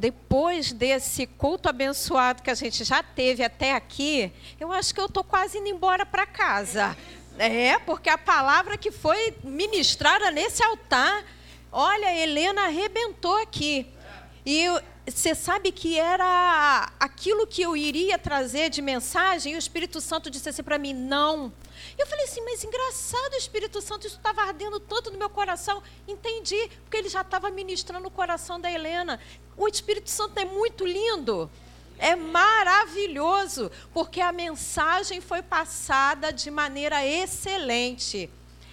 depois desse culto abençoado que a gente já teve até aqui, eu acho que eu estou quase indo embora para casa. É, porque a palavra que foi ministrada nesse altar, olha, Helena arrebentou aqui. E você sabe que era aquilo que eu iria trazer de mensagem, e o Espírito Santo disse assim para mim: não. Eu falei assim, mas engraçado, Espírito Santo, isso estava ardendo tanto no meu coração. Entendi, porque ele já estava ministrando o coração da Helena. O Espírito Santo é muito lindo. É maravilhoso, porque a mensagem foi passada de maneira excelente.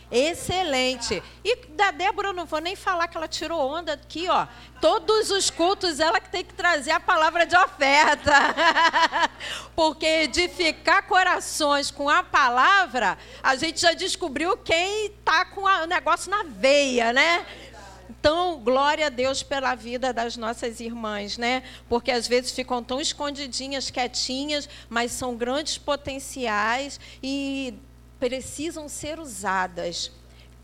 Excelente. E da Débora eu não vou nem falar que ela tirou onda aqui, ó. Todos os cultos ela que tem que trazer a palavra de oferta. Porque edificar corações com a palavra, a gente já descobriu quem está com o negócio na veia, né? Então, glória a Deus pela vida das nossas irmãs, né? Porque às vezes ficam tão escondidinhas, quietinhas, mas são grandes potenciais e precisam ser usadas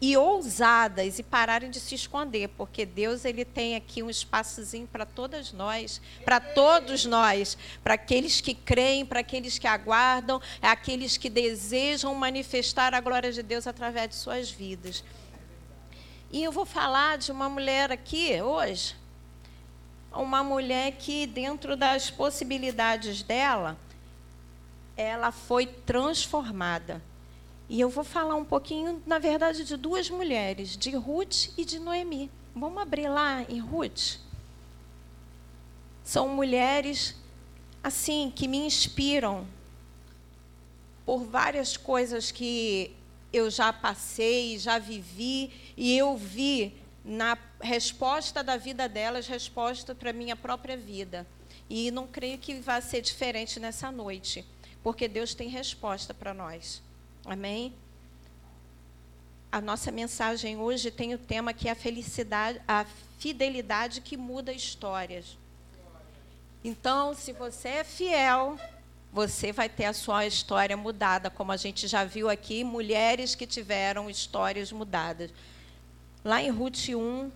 e ousadas e pararem de se esconder, porque Deus ele tem aqui um espaçozinho para todas nós, para todos nós, para aqueles que creem, para aqueles que aguardam, é aqueles que desejam manifestar a glória de Deus através de suas vidas. E eu vou falar de uma mulher aqui hoje, uma mulher que, dentro das possibilidades dela, ela foi transformada. E eu vou falar um pouquinho, na verdade, de duas mulheres, de Ruth e de Noemi. Vamos abrir lá em Ruth? São mulheres, assim, que me inspiram por várias coisas que eu já passei, já vivi, e eu vi na resposta da vida delas, resposta para a minha própria vida. E não creio que vai ser diferente nessa noite, porque Deus tem resposta para nós. Amém? A nossa mensagem hoje tem o tema que é a felicidade, a fidelidade que muda histórias. Então, se você é fiel, você vai ter a sua história mudada, como a gente já viu aqui, mulheres que tiveram histórias mudadas. Lá em Ruth 1,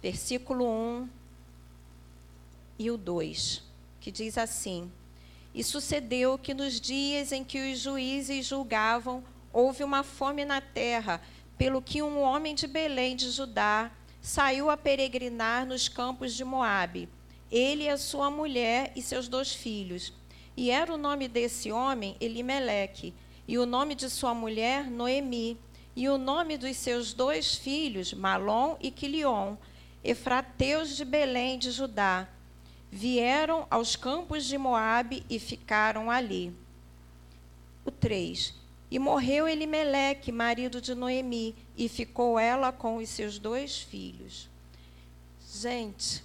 versículo 1 e o 2, que diz assim: E sucedeu que nos dias em que os juízes julgavam, houve uma fome na terra, pelo que um homem de Belém de Judá saiu a peregrinar nos campos de Moabe ele e a sua mulher e seus dois filhos. E era o nome desse homem Elimeleque, e o nome de sua mulher Noemi, e o nome dos seus dois filhos Malom e Quilion, efrateus de Belém de Judá. Vieram aos campos de Moabe e ficaram ali. O 3. E morreu Elimeleque, marido de Noemi, e ficou ela com os seus dois filhos. Gente,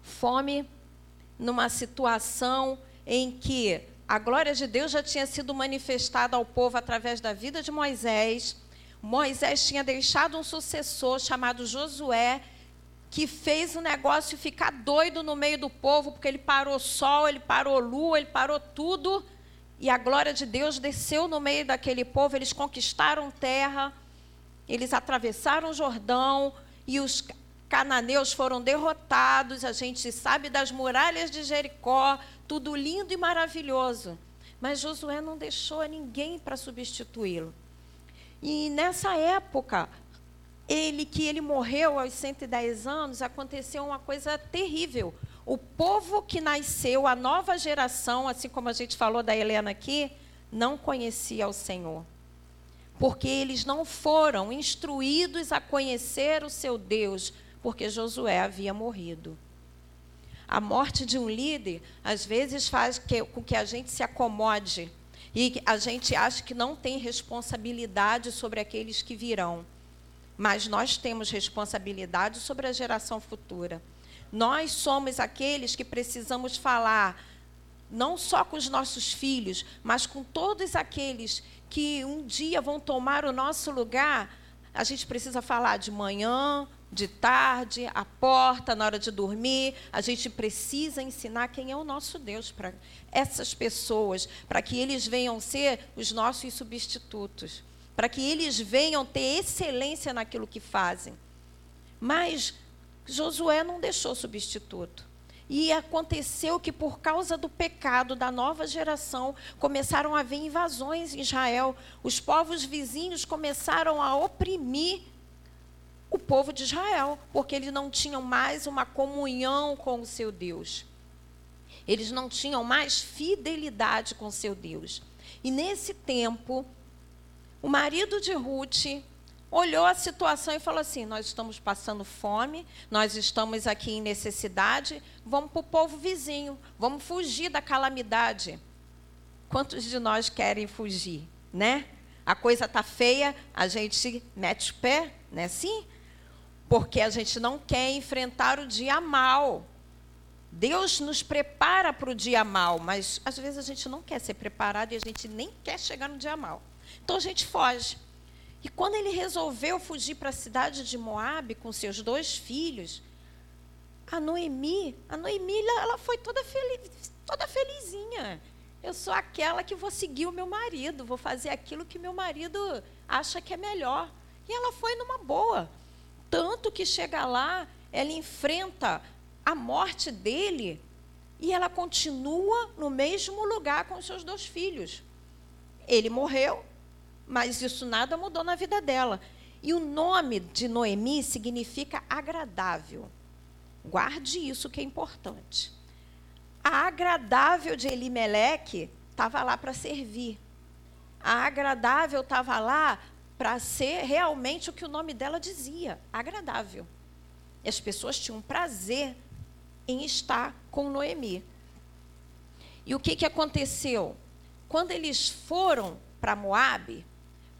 fome, numa situação em que a glória de Deus já tinha sido manifestada ao povo através da vida de Moisés. Moisés tinha deixado um sucessor chamado Josué, que fez o negócio ficar doido no meio do povo, porque ele parou sol, ele parou lua, ele parou tudo. E a glória de Deus desceu no meio daquele povo, eles conquistaram terra, eles atravessaram o Jordão, e os cananeus foram derrotados, a gente sabe das muralhas de Jericó, tudo lindo e maravilhoso. Mas Josué não deixou ninguém para substituí-lo. E nessa época, ele que ele morreu aos 110 anos, aconteceu uma coisa terrível. O povo que nasceu, a nova geração, assim como a gente falou da Helena aqui, não conhecia o Senhor. Porque eles não foram instruídos a conhecer o seu Deus, porque Josué havia morrido. A morte de um líder, às vezes, faz que, com que a gente se acomode e a gente acha que não tem responsabilidade sobre aqueles que virão. Mas nós temos responsabilidade sobre a geração futura. Nós somos aqueles que precisamos falar, não só com os nossos filhos, mas com todos aqueles que um dia vão tomar o nosso lugar. A gente precisa falar de manhã, de tarde, à porta, na hora de dormir. A gente precisa ensinar quem é o nosso Deus para essas pessoas, para que eles venham ser os nossos substitutos, para que eles venham ter excelência naquilo que fazem. Mas Josué não deixou substituto. E aconteceu que, por causa do pecado da nova geração, começaram a haver invasões em Israel. Os povos vizinhos começaram a oprimir o povo de Israel, porque eles não tinham mais uma comunhão com o seu Deus. Eles não tinham mais fidelidade com o seu Deus. E nesse tempo, o marido de Ruth olhou a situação e falou assim: Nós estamos passando fome, nós estamos aqui em necessidade, vamos para o povo vizinho, vamos fugir da calamidade. Quantos de nós querem fugir, né? A coisa está feia, a gente mete o pé, não é assim? Porque a gente não quer enfrentar o dia mal. Deus nos prepara para o dia mal, mas às vezes a gente não quer ser preparado e a gente nem quer chegar no dia mal. Então a gente foge. E quando ele resolveu fugir para a cidade de Moabe com seus dois filhos, a Noemi, a Noemi, ela foi toda feliz, toda felizinha. Eu sou aquela que vou seguir o meu marido, vou fazer aquilo que meu marido acha que é melhor. E ela foi numa boa. Tanto que chega lá, ela enfrenta a morte dele e ela continua no mesmo lugar com seus dois filhos. Ele morreu, mas isso nada mudou na vida dela. E o nome de Noemi significa agradável. Guarde isso que é importante. A agradável de Elimeleque estava lá para servir. A agradável estava lá para ser realmente o que o nome dela dizia, agradável. E as pessoas tinham prazer em estar com Noemi. E o que, que aconteceu? Quando eles foram para Moabe,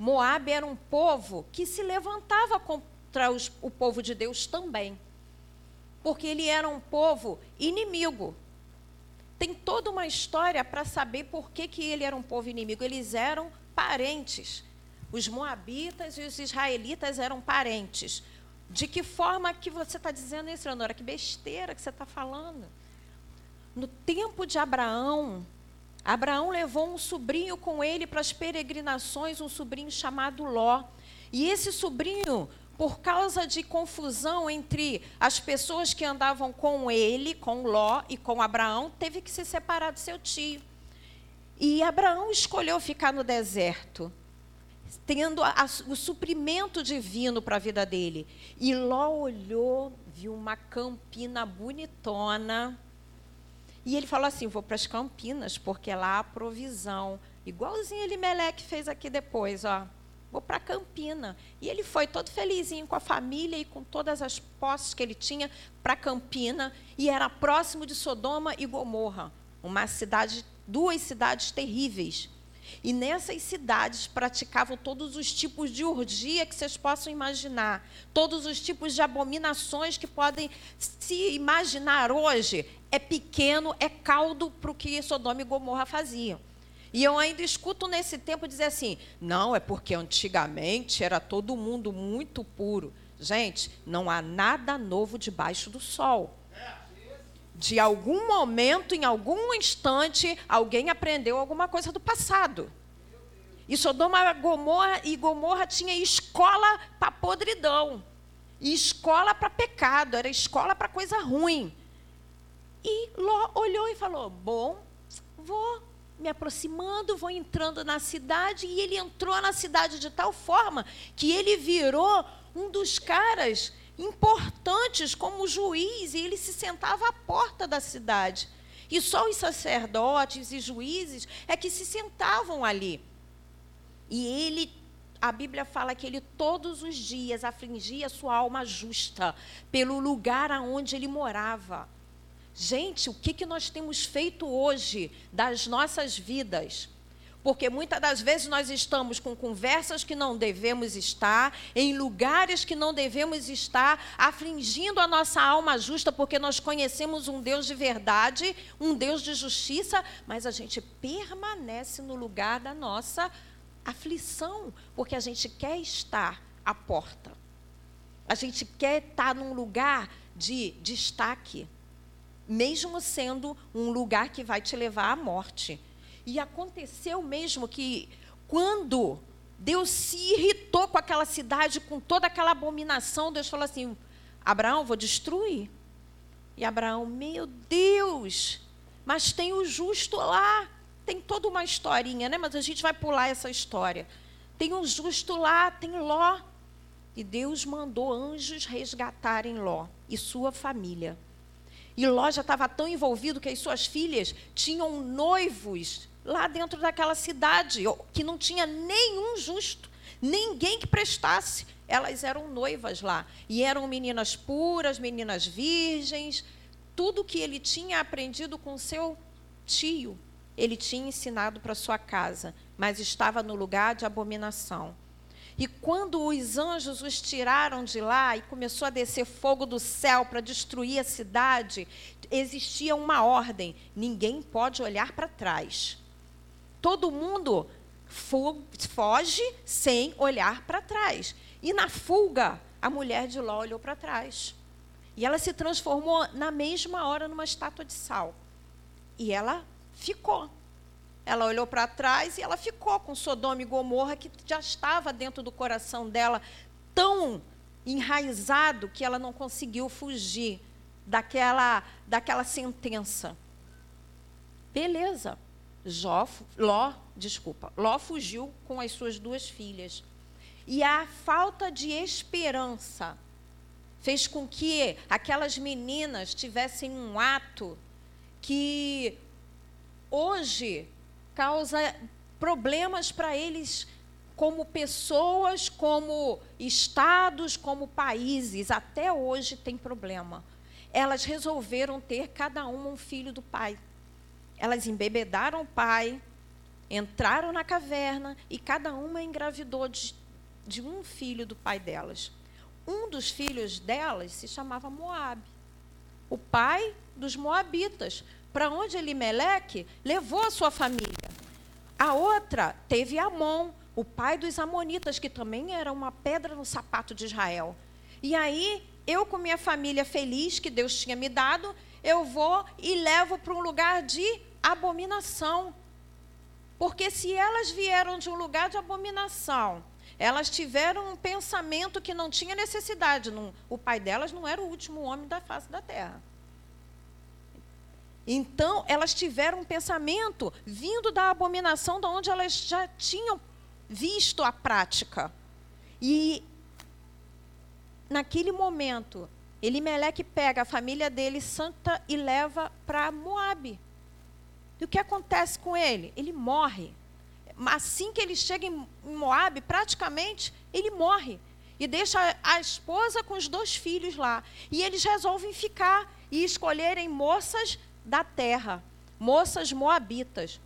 Moabe era um povo que se levantava contra os, o povo de Deus também. Porque ele era um povo inimigo. Tem toda uma história para saber por que, que ele era um povo inimigo. Eles eram parentes. Os moabitas e os israelitas eram parentes. De que forma que você está dizendo isso, Leonora? Que besteira que você está falando. No tempo de Abraão, Abraão levou um sobrinho com ele para as peregrinações, um sobrinho chamado Ló. E esse sobrinho, por causa de confusão entre as pessoas que andavam com ele, com Ló e com Abraão, teve que se separar do seu tio. E Abraão escolheu ficar no deserto, tendo a, a, o suprimento divino para a vida dele. E Ló olhou, viu uma campina bonitona e ele falou assim: vou para as Campinas, porque lá há provisão. Igualzinho Elimeleque fez aqui depois, ó. Vou para Campina. E ele foi todo felizinho com a família e com todas as posses que ele tinha para Campina. E era próximo de Sodoma e Gomorra, uma cidade, duas cidades terríveis. E nessas cidades praticavam todos os tipos de urgia que vocês possam imaginar, todos os tipos de abominações que podem se imaginar hoje. É pequeno, é caldo para o que Sodoma e Gomorra faziam. E eu ainda escuto nesse tempo dizer assim: não, é porque antigamente era todo mundo muito puro. Gente, não há nada novo debaixo do sol de algum momento, em algum instante, alguém aprendeu alguma coisa do passado. E Sodoma Gomorra, e Gomorra tinha escola para podridão, e escola para pecado, era escola para coisa ruim. E Ló olhou e falou: Bom, vou me aproximando, vou entrando na cidade. E ele entrou na cidade de tal forma que ele virou um dos caras importantes como juiz, e ele se sentava à porta da cidade. E só os sacerdotes e juízes é que se sentavam ali. E ele, a Bíblia fala que ele todos os dias afligia sua alma justa pelo lugar aonde ele morava. Gente, o que, que nós temos feito hoje das nossas vidas? Porque muitas das vezes nós estamos com conversas que não devemos estar, em lugares que não devemos estar, afligindo a nossa alma justa, porque nós conhecemos um Deus de verdade, um Deus de justiça, mas a gente permanece no lugar da nossa aflição, porque a gente quer estar à porta. A gente quer estar num lugar de destaque, mesmo sendo um lugar que vai te levar à morte. E aconteceu mesmo que, quando Deus se irritou com aquela cidade, com toda aquela abominação, Deus falou assim: Abraão, vou destruir. E Abraão, meu Deus, mas tem o justo lá. Tem toda uma historinha, né? Mas a gente vai pular essa história. Tem um justo lá, tem Ló. E Deus mandou anjos resgatarem Ló e sua família. E Ló já estava tão envolvido que as suas filhas tinham noivos lá dentro daquela cidade, que não tinha nenhum justo, ninguém que prestasse. Elas eram noivas lá. E eram meninas puras, meninas virgens. Tudo que ele tinha aprendido com seu tio, ele tinha ensinado para sua casa, mas estava no lugar de abominação. E quando os anjos os tiraram de lá e começou a descer fogo do céu para destruir a cidade, existia uma ordem: ninguém pode olhar para trás. Todo mundo foge sem olhar para trás. E na fuga, a mulher de Ló olhou para trás. E ela se transformou na mesma hora numa estátua de sal. E ela ficou. Ela olhou para trás e ela ficou com Sodoma e Gomorra, que já estava dentro do coração dela, tão enraizado que ela não conseguiu fugir daquela, daquela sentença. Beleza. Jó, Ló, desculpa, Ló fugiu com as suas duas filhas. E a falta de esperança fez com que aquelas meninas tivessem um ato que hoje causa problemas para eles como pessoas, como estados, como países. Até hoje tem problema. Elas resolveram ter cada uma um filho do pai. Elas embebedaram o pai, entraram na caverna e cada uma engravidou de, de um filho do pai delas. Um dos filhos delas se chamava Moabe, o pai dos moabitas, para onde Elimeleque levou a sua família. A outra teve Amon, o pai dos amonitas, que também era uma pedra no sapato de Israel. E aí, eu com minha família feliz que Deus tinha me dado, eu vou e levo para um lugar de abominação. Porque se elas vieram de um lugar de abominação, elas tiveram um pensamento que não tinha necessidade. Não, o pai delas não era o último homem da face da terra. Então, elas tiveram um pensamento vindo da abominação, de onde elas já tinham visto a prática. E, naquele momento, Elimeleque pega a família dele, santa, e leva para Moabe. E o que acontece com ele? Ele morre. Assim que ele chega em Moabe, praticamente, ele morre. E deixa a esposa com os dois filhos lá. E eles resolvem ficar e escolherem moças da terra, moças moabitas.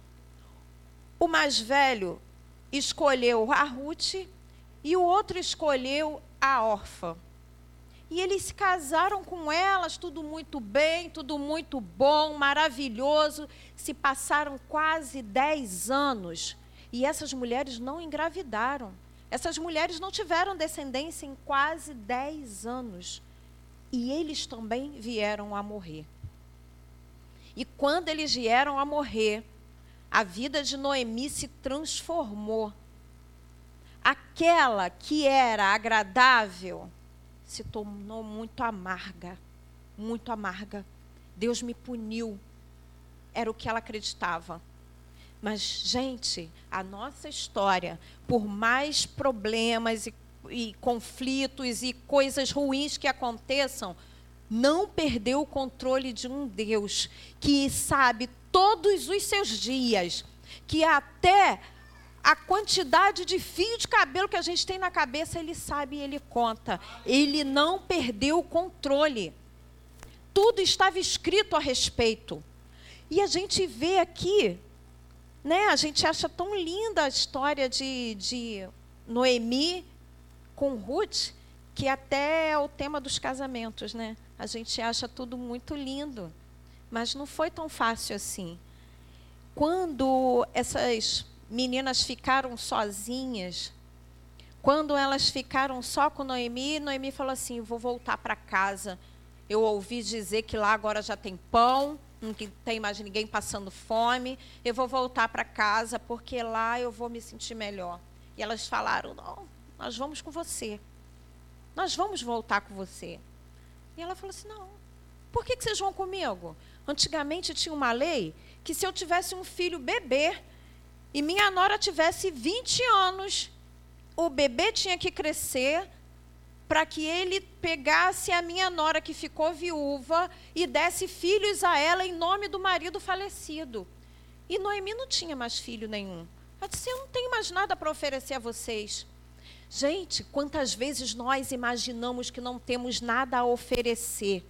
O mais velho escolheu a Ruth e o outro escolheu a órfã. E eles se casaram com elas, tudo muito bem, tudo muito bom, maravilhoso. Se passaram quase dez anos e essas mulheres não engravidaram. Essas mulheres não tiveram descendência em quase dez anos. E eles também vieram a morrer. E quando eles vieram a morrer, a vida de Noemi se transformou. Aquela que era agradável se tornou muito amarga, muito amarga. Deus me puniu. Era o que ela acreditava. Mas, gente, a nossa história, por mais problemas e, e conflitos e coisas ruins que aconteçam, não perdeu o controle de um Deus que sabe todos os seus dias, que até a quantidade de fio de cabelo que a gente tem na cabeça, ele sabe e ele conta. Ele não perdeu o controle. Tudo estava escrito a respeito. E a gente vê aqui, né, a gente acha tão linda a história de, de Noemi com Ruth, que até é o tema dos casamentos, né? A gente acha tudo muito lindo, mas não foi tão fácil assim. Quando essas meninas ficaram sozinhas, quando elas ficaram só com Noemi, Noemi falou assim: vou voltar para casa. Eu ouvi dizer que lá agora já tem pão, não tem mais ninguém passando fome. Eu vou voltar para casa porque lá eu vou me sentir melhor. E elas falaram: não, nós vamos com você. Nós vamos voltar com você. E ela falou assim: Não, por que, que vocês vão comigo? Antigamente tinha uma lei que se eu tivesse um filho bebê e minha nora tivesse 20 anos, o bebê tinha que crescer para que ele pegasse a minha nora que ficou viúva e desse filhos a ela em nome do marido falecido. E Noemi não tinha mais filho nenhum. Ela disse: Eu não tenho mais nada para oferecer a vocês. Gente, quantas vezes nós imaginamos que não temos nada a oferecer?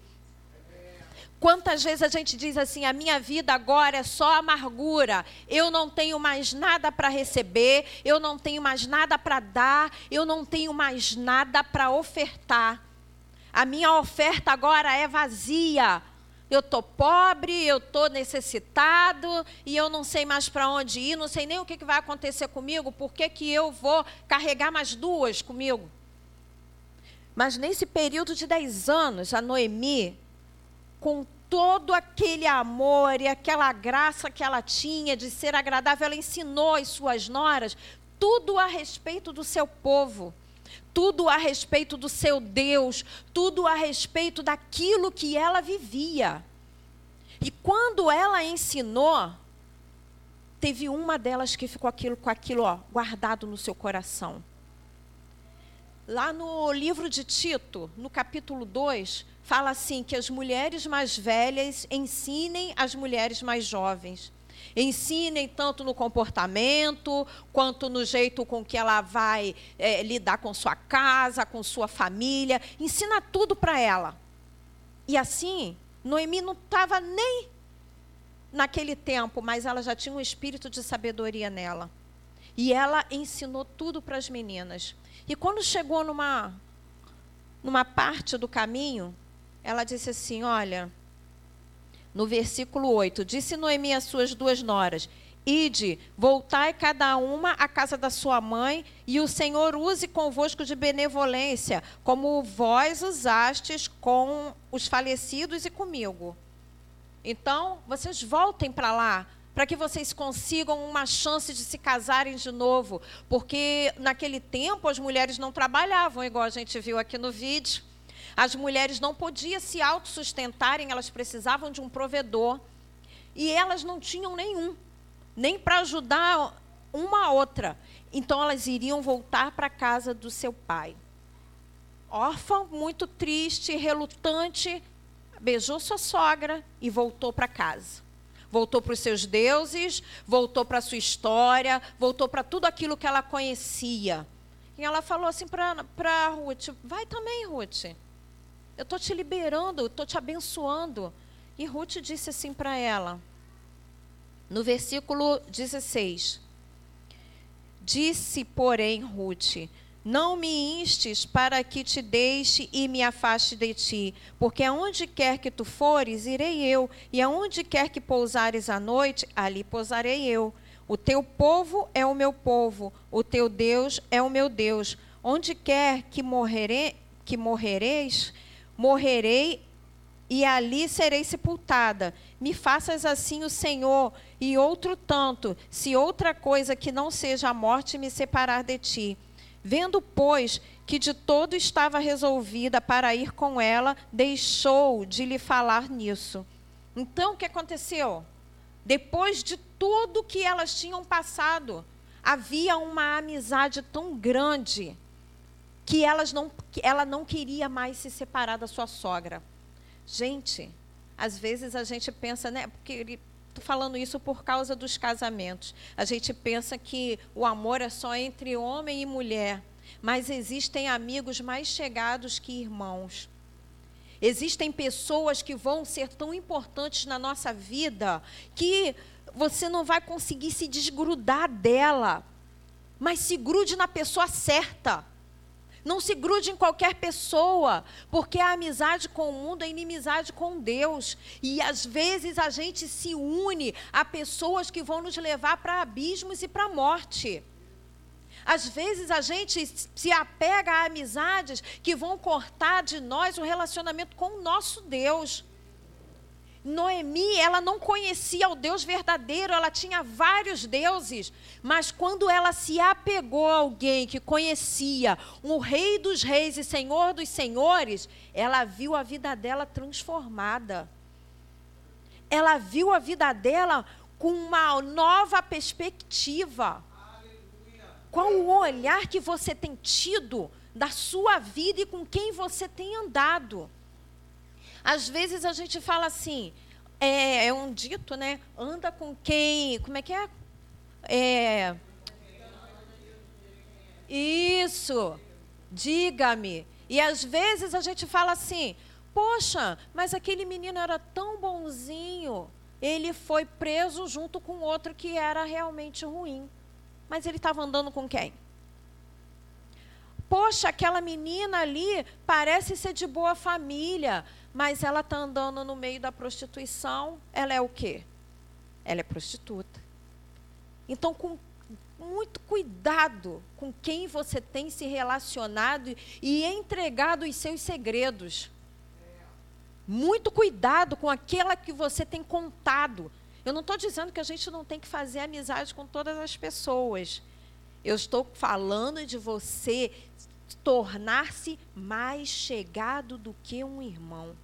Quantas vezes a gente diz assim: a minha vida agora é só amargura, eu não tenho mais nada para receber, eu não tenho mais nada para dar, eu não tenho mais nada para ofertar. A minha oferta agora é vazia. Eu estou pobre, eu estou necessitado e eu não sei mais para onde ir, não sei nem o que, que vai acontecer comigo, por que, que eu vou carregar mais duas comigo? Mas nesse período de 10 anos, a Noemi com todo aquele amor e aquela graça que ela tinha de ser agradável, ela ensinou as suas noras tudo a respeito do seu povo, tudo a respeito do seu Deus, tudo a respeito daquilo que ela vivia. E quando ela ensinou, teve uma delas que ficou aquilo, com aquilo ó, guardado no seu coração. Lá no livro de Tito, no capítulo 2, fala assim: que as mulheres mais velhas ensinem as mulheres mais jovens. Ensinem tanto no comportamento, quanto no jeito com que ela vai é, lidar com sua casa, com sua família. Ensina tudo para ela. E assim, Noemi não estava nem naquele tempo, mas ela já tinha um espírito de sabedoria nela. E ela ensinou tudo para as meninas. E quando chegou numa, numa parte do caminho, ela disse assim: Olha, no versículo 8: Disse Noemi às suas duas noras: Ide, voltai cada uma à casa da sua mãe, e o Senhor use convosco de benevolência, como vós usastes com os falecidos e comigo. Então, vocês voltem para lá, para que vocês consigam uma chance de se casarem de novo, porque naquele tempo as mulheres não trabalhavam, igual a gente viu aqui no vídeo. As mulheres não podiam se autossustentarem, elas precisavam de um provedor. E elas não tinham nenhum, nem para ajudar uma a outra. Então elas iriam voltar para a casa do seu pai. Órfã, muito triste, relutante, beijou sua sogra e voltou para casa voltou para os seus deuses, voltou para a sua história, voltou para tudo aquilo que ela conhecia. E ela falou assim para Ruth: Vai também, Ruth. Eu estou te liberando, estou te abençoando. E Ruth disse assim para ela, no versículo 16: Disse, porém, Ruth: não me instes para que te deixe e me afaste de ti, porque aonde quer que tu fores, irei eu, e aonde quer que pousares à noite, ali pousarei eu. O teu povo é o meu povo, o teu Deus é o meu Deus. Onde quer que, morrere, que morrereis, morrerei e ali serei sepultada. Me faças assim o Senhor, e outro tanto, se outra coisa que não seja a morte me separar de ti. Vendo, pois, que de todo estava resolvida para ir com ela, deixou de lhe falar nisso. Então, o que aconteceu? Depois de tudo que elas tinham passado, havia uma amizade tão grande que, elas não, ela não queria mais se separar da sua sogra. Gente, às vezes a gente pensa, né? Porque Estou falando isso por causa dos casamentos. A gente pensa que o amor é só entre homem e mulher, mas existem amigos mais chegados que irmãos. Existem pessoas que vão ser tão importantes na nossa vida que você não vai conseguir se desgrudar dela, mas se grude na pessoa certa. Não se grude em qualquer pessoa, porque a amizade com o mundo é inimizade com Deus. E às vezes a gente se une a pessoas que vão nos levar para abismos e para a morte. Às vezes a gente se apega a amizades que vão cortar de nós o relacionamento com o nosso Deus. Noemi, ela não conhecia o Deus verdadeiro, ela tinha vários deuses, mas quando ela se apegou a alguém que conhecia o Rei dos Reis e Senhor dos Senhores, ela viu a vida dela transformada. Ela viu a vida dela com uma nova perspectiva. Qual o olhar que você tem tido da sua vida e com quem você tem andado? Às vezes a gente fala assim, é, é um dito, né? Anda com quem? Como é que é? É. Isso. Diga-me. E às vezes a gente fala assim: Poxa, mas aquele menino era tão bonzinho. Ele foi preso junto com outro que era realmente ruim. Mas ele estava andando com quem? Poxa, aquela menina ali parece ser de boa família, mas ela está andando no meio da prostituição. Ela é o quê? Ela é prostituta. Então, com muito cuidado com quem você tem se relacionado e entregado os seus segredos. Muito cuidado com aquela que você tem contado. Eu não estou dizendo que a gente não tem que fazer amizade com todas as pessoas. Eu estou falando de você tornar-se mais chegado do que um irmão.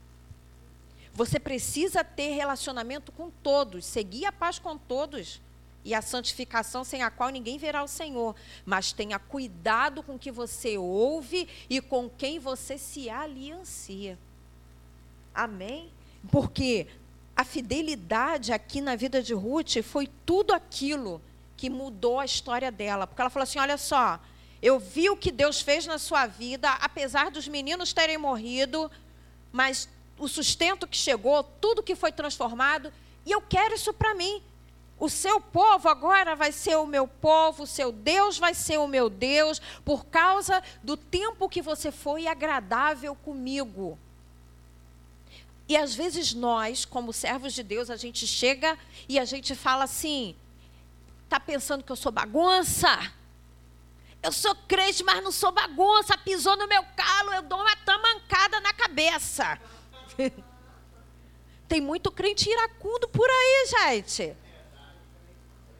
Você precisa ter relacionamento com todos, seguir a paz com todos e a santificação sem a qual ninguém verá o Senhor. Mas tenha cuidado com o que você ouve e com quem você se aliancia. Amém? Porque a fidelidade aqui na vida de Ruth foi tudo aquilo que mudou a história dela. Porque ela falou assim: olha só, eu vi o que Deus fez na sua vida, apesar dos meninos terem morrido, mas o sustento que chegou, tudo que foi transformado, e eu quero isso para mim. O seu povo agora vai ser o meu povo, o seu Deus vai ser o meu Deus, por causa do tempo que você foi agradável comigo. E às vezes nós, como servos de Deus, a gente chega e a gente fala assim: Está pensando que eu sou bagunça? Eu sou crente, mas não sou bagunça. Pisou no meu calo, eu dou uma tamancada na cabeça. Tem muito crente iracundo por aí, gente.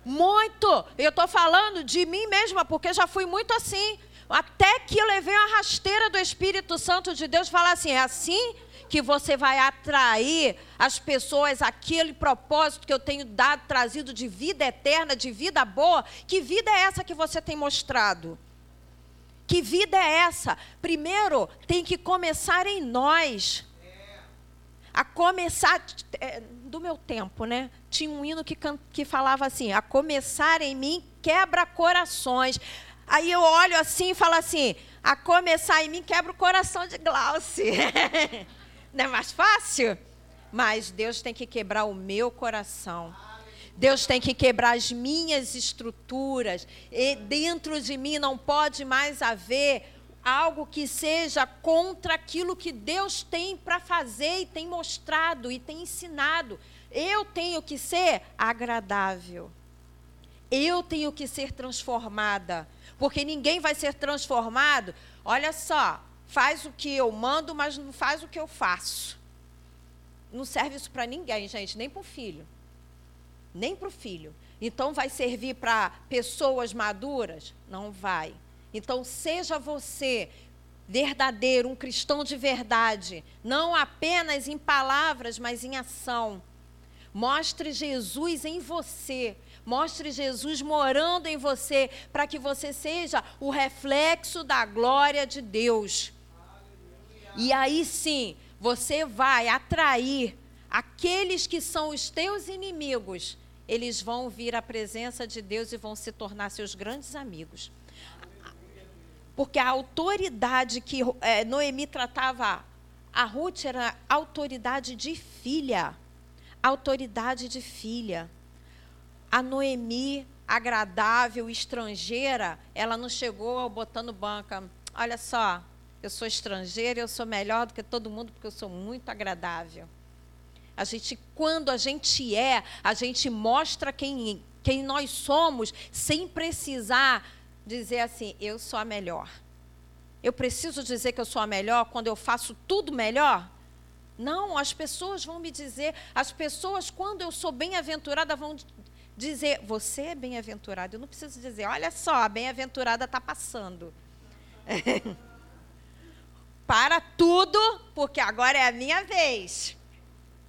Muito. Eu estou falando de mim mesma, porque já fui muito assim. Até que eu levei uma rasteira do Espírito Santo de Deus falar assim: é assim que você vai atrair as pessoas aquele propósito que eu tenho dado, trazido de vida eterna, de vida boa. Que vida é essa que você tem mostrado? Que vida é essa? Primeiro, tem que começar em nós. A começar, é, do meu tempo, né? Tinha um hino que, que falava assim: a começar em mim quebra corações. Aí eu olho assim e falo assim: a começar em mim quebra o coração de Glauce. Não é mais fácil? Mas Deus tem que quebrar o meu coração. Deus tem que quebrar as minhas estruturas. E dentro de mim não pode mais haver algo que seja contra aquilo que Deus tem para fazer e tem mostrado e tem ensinado. Eu tenho que ser agradável. Eu tenho que ser transformada. Porque ninguém vai ser transformado. Olha só, faz o que eu mando, mas não faz o que eu faço. Não serve isso para ninguém, gente, nem para o filho. Nem para o filho. Então, vai servir para pessoas maduras? Não vai. Então, seja você verdadeiro, um cristão de verdade, não apenas em palavras, mas em ação. Mostre Jesus em você. Mostre Jesus morando em você, para que você seja o reflexo da glória de Deus. E aí sim, você vai atrair aqueles que são os teus inimigos. Eles vão vir à presença de Deus e vão se tornar seus grandes amigos. Porque a autoridade que é, Noemi tratava a Ruth era autoridade de filha. Autoridade de filha. A Noemi, agradável, estrangeira, ela não chegou botando banca. Olha só, eu sou estrangeira, eu sou melhor do que todo mundo porque eu sou muito agradável. A gente, quando a gente é, a gente mostra quem, quem nós somos, sem precisar dizer assim, eu sou a melhor. Eu preciso dizer que eu sou a melhor quando eu faço tudo melhor? Não, as pessoas vão me dizer, as pessoas, quando eu sou bem-aventurada, vão dizer, você é bem-aventurado. Eu não preciso dizer, olha só, a bem-aventurada está passando. Para tudo, porque agora é a minha vez.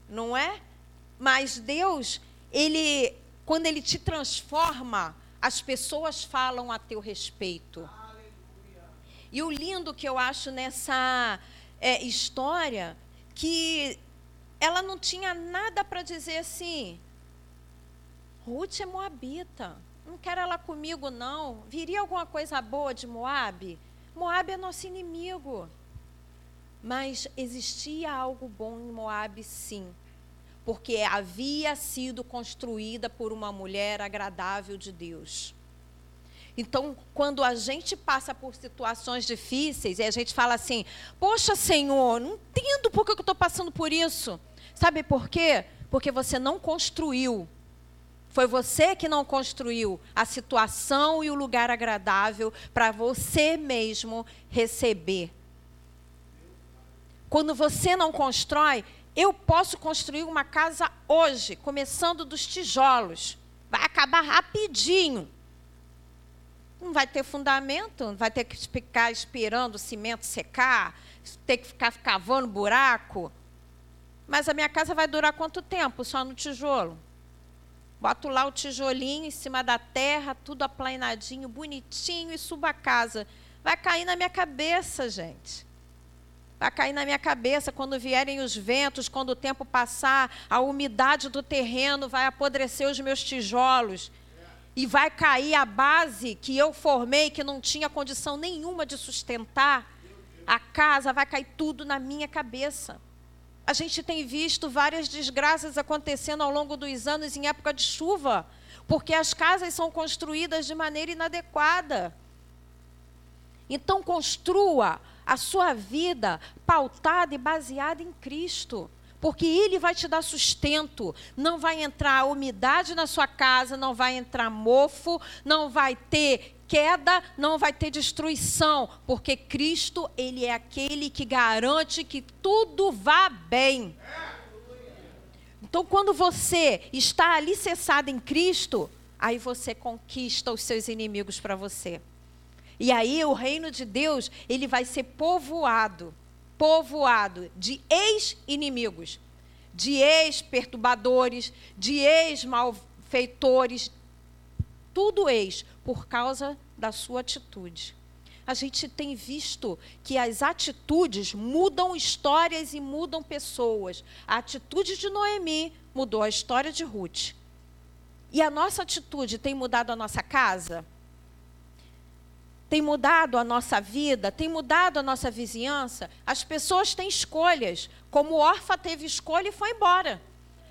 Não é? Mas Deus, ele, quando ele te transforma, as pessoas falam a teu respeito. E o lindo que eu acho nessa é, história, que ela não tinha nada para dizer assim. Ruth é moabita. Não quero ela comigo, não. Viria alguma coisa boa de Moab? Moab é nosso inimigo. Mas existia algo bom em Moab, sim. Porque havia sido construída por uma mulher agradável de Deus. Então, quando a gente passa por situações difíceis e a gente fala assim: Poxa, Senhor, não entendo por que eu estou passando por isso. Sabe por quê? Porque você não construiu. Foi você que não construiu a situação e o lugar agradável para você mesmo receber. Quando você não constrói, eu posso construir uma casa hoje, começando dos tijolos. Vai acabar rapidinho não vai ter fundamento, vai ter que ficar esperando o cimento secar, ter que ficar cavando buraco. Mas a minha casa vai durar quanto tempo só no tijolo? Boto lá o tijolinho em cima da terra, tudo aplainadinho, bonitinho e subo a casa. Vai cair na minha cabeça, gente. Vai cair na minha cabeça quando vierem os ventos, quando o tempo passar, a umidade do terreno vai apodrecer os meus tijolos e vai cair a base que eu formei, que não tinha condição nenhuma de sustentar, a casa, vai cair tudo na minha cabeça. A gente tem visto várias desgraças acontecendo ao longo dos anos em época de chuva, porque as casas são construídas de maneira inadequada. Então, construa a sua vida pautada e baseada em Cristo porque Ele vai te dar sustento. Não vai entrar umidade na sua casa, não vai entrar mofo, não vai ter queda, não vai ter destruição, porque Cristo, Ele é aquele que garante que tudo vá bem. Então, quando você está alicerçado em Cristo, aí você conquista os seus inimigos para você. E aí o reino de Deus, ele vai ser povoado povoado de ex-inimigos, de ex-perturbadores, de ex-malfeitores, tudo ex, por causa da sua atitude. A gente tem visto que as atitudes mudam histórias e mudam pessoas. A atitude de Noemi mudou a história de Ruth. E a nossa atitude tem mudado a nossa casa? Tem mudado a nossa vida, tem mudado a nossa vizinhança. As pessoas têm escolhas. Como Orfa teve escolha e foi embora.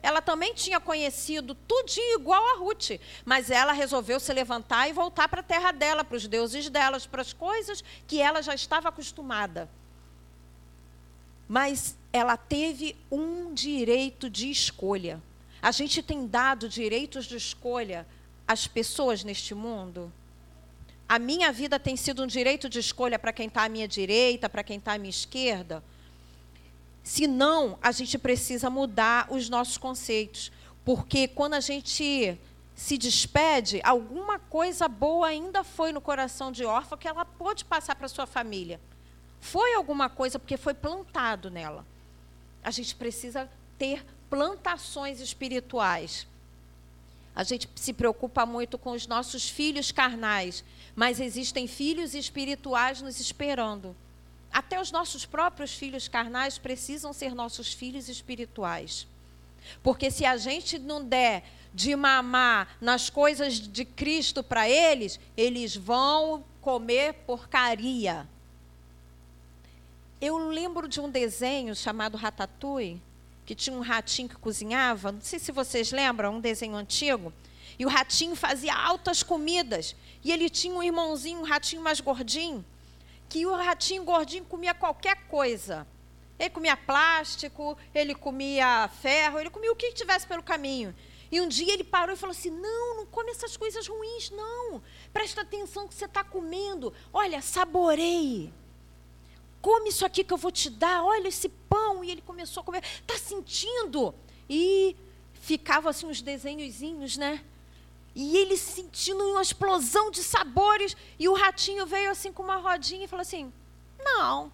Ela também tinha conhecido tudinho igual a Ruth, mas ela resolveu se levantar e voltar para a terra dela, para os deuses delas, para as coisas que ela já estava acostumada. Mas ela teve um direito de escolha. A gente tem dado direitos de escolha às pessoas neste mundo? A minha vida tem sido um direito de escolha para quem está à minha direita, para quem está à minha esquerda? Se não, a gente precisa mudar os nossos conceitos. Porque quando a gente se despede, alguma coisa boa ainda foi no coração de órfã que ela pôde passar para sua família. Foi alguma coisa porque foi plantado nela. A gente precisa ter plantações espirituais. A gente se preocupa muito com os nossos filhos carnais, mas existem filhos espirituais nos esperando. Até os nossos próprios filhos carnais precisam ser nossos filhos espirituais. Porque se a gente não der de mamar nas coisas de Cristo para eles, eles vão comer porcaria. Eu lembro de um desenho chamado Ratatouille, que tinha um ratinho que cozinhava. Não sei se vocês lembram, um desenho antigo. E o ratinho fazia altas comidas. E ele tinha um irmãozinho, um ratinho mais gordinho, que o ratinho gordinho comia qualquer coisa. Ele comia plástico, ele comia ferro, ele comia o que tivesse pelo caminho. E um dia ele parou e falou assim: Não, não come essas coisas ruins, não. Presta atenção que você está comendo. Olha, saboreie. Come isso aqui que eu vou te dar, olha esse pão. E ele começou a comer, está sentindo? E ficava assim uns desenhozinhos, né? E ele sentindo uma explosão de sabores. E o ratinho veio assim com uma rodinha e falou assim: Não,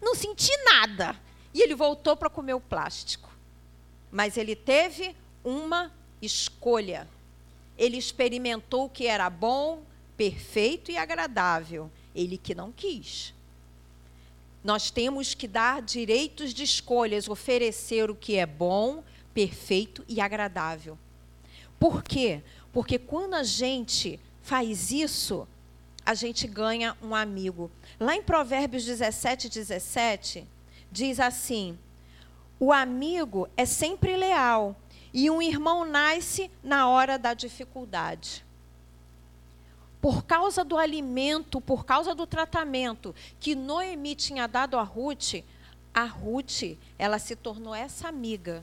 não senti nada. E ele voltou para comer o plástico. Mas ele teve uma escolha. Ele experimentou o que era bom, perfeito e agradável. Ele que não quis. Nós temos que dar direitos de escolhas, oferecer o que é bom, perfeito e agradável. Por quê? Porque quando a gente faz isso, a gente ganha um amigo. Lá em Provérbios 17, 17, diz assim: O amigo é sempre leal, e um irmão nasce na hora da dificuldade por causa do alimento, por causa do tratamento que Noemi tinha dado a Ruth, a Ruth, ela se tornou essa amiga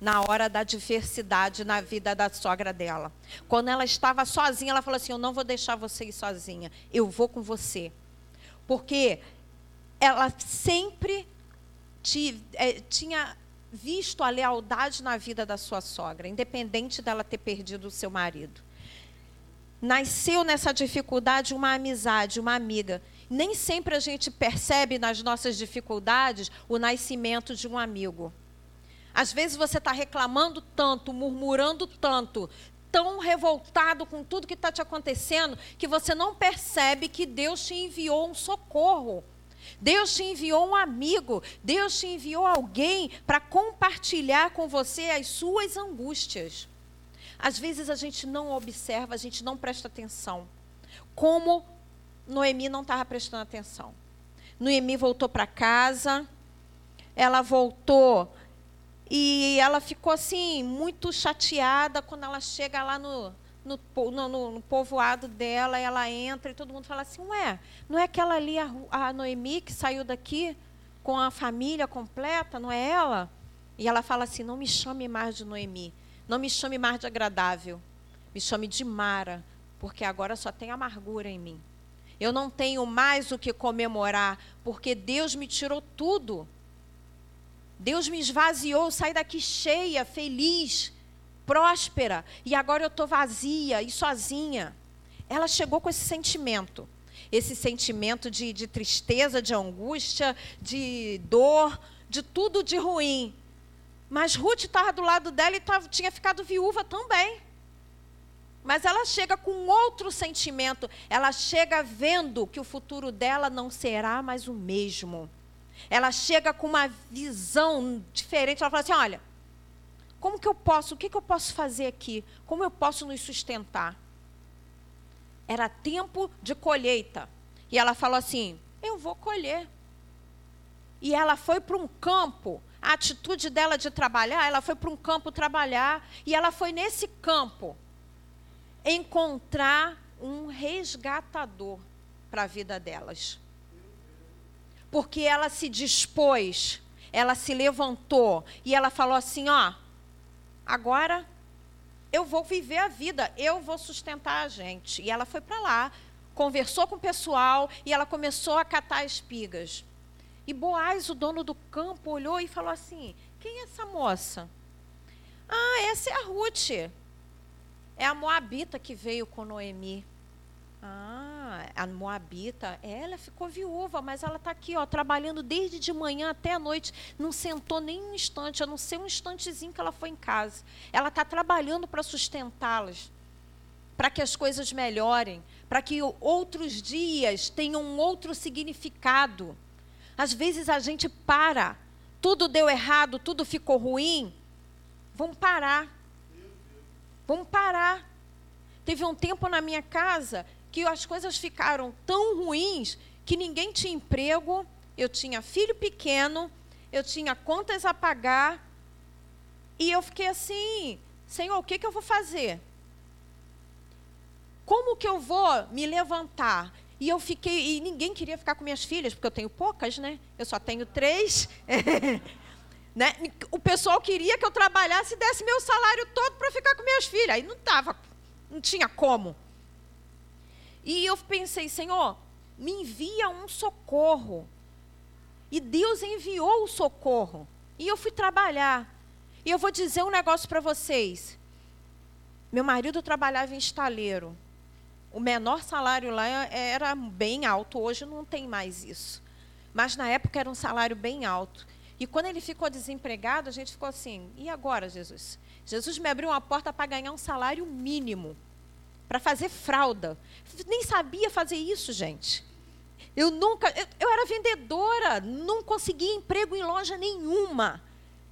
na hora da diversidade na vida da sogra dela. Quando ela estava sozinha, ela falou assim: Eu não vou deixar você ir sozinha, eu vou com você. Porque ela sempre é, tinha visto a lealdade na vida da sua sogra, independente dela ter perdido o seu marido nasceu nessa dificuldade uma amizade, uma amiga. Nem sempre a gente percebe nas nossas dificuldades o nascimento de um amigo. Às vezes você está reclamando tanto, murmurando tanto, tão revoltado com tudo que está te acontecendo, que você não percebe que Deus te enviou um socorro. Deus te enviou um amigo, Deus te enviou alguém para compartilhar com você as suas angústias. Às vezes a gente não observa, a gente não presta atenção. Como Noemi não estava prestando atenção. Noemi voltou para casa, ela voltou e ela ficou assim, muito chateada quando ela chega lá no, no, no, no, povoado dela, ela entra e todo mundo fala assim: Ué, não é aquela ali a, a Noemi que saiu daqui com a família completa? Não é ela? E ela fala assim: Não me chame mais de Noemi não me chame mais de agradável, me chame de Mara, porque agora só tem amargura em mim. Eu não tenho mais o que comemorar, porque Deus me tirou tudo. Deus me esvaziou, saí daqui cheia, feliz, próspera, e agora eu estou vazia e sozinha. Ela chegou com esse sentimento, esse sentimento de, de tristeza, de angústia, de dor, de tudo de ruim. Mas Ruth estava do lado dela e tava, tinha ficado viúva também. Mas ela chega com outro sentimento. Ela chega vendo que o futuro dela não será mais o mesmo. Ela chega com uma visão diferente. Ela fala assim: olha, como que eu posso, o que, que eu posso fazer aqui? Como eu posso nos sustentar? Era tempo de colheita. E ela falou assim: eu vou colher. E ela foi para um campo a atitude dela de trabalhar, ela foi para um campo trabalhar e ela foi nesse campo encontrar um resgatador para a vida delas. Porque ela se dispôs, ela se levantou e ela falou assim: ó, agora eu vou viver a vida, eu vou sustentar a gente. E ela foi para lá, conversou com o pessoal e ela começou a catar espigas. E Boaz, o dono do campo, olhou e falou assim: Quem é essa moça? Ah, essa é a Ruth. É a Moabita que veio com Noemi. Ah, a Moabita, ela ficou viúva, mas ela está aqui, ó, trabalhando desde de manhã até a noite. Não sentou nem um instante, a não ser um instantezinho que ela foi em casa. Ela está trabalhando para sustentá-las, para que as coisas melhorem, para que outros dias tenham um outro significado. Às vezes a gente para, tudo deu errado, tudo ficou ruim. Vamos parar. Vamos parar. Teve um tempo na minha casa que as coisas ficaram tão ruins que ninguém tinha emprego, eu tinha filho pequeno, eu tinha contas a pagar. E eu fiquei assim: Senhor, o que, que eu vou fazer? Como que eu vou me levantar? E eu fiquei, e ninguém queria ficar com minhas filhas, porque eu tenho poucas, né? Eu só tenho três. né? O pessoal queria que eu trabalhasse e desse meu salário todo para ficar com minhas filhas. Aí não tava, não tinha como. E eu pensei, Senhor, me envia um socorro. E Deus enviou o socorro. E eu fui trabalhar. E eu vou dizer um negócio para vocês. Meu marido trabalhava em estaleiro. O menor salário lá era bem alto, hoje não tem mais isso. Mas na época era um salário bem alto. E quando ele ficou desempregado, a gente ficou assim: e agora, Jesus? Jesus me abriu uma porta para ganhar um salário mínimo, para fazer fralda. Nem sabia fazer isso, gente. Eu nunca, eu, eu era vendedora, não conseguia emprego em loja nenhuma,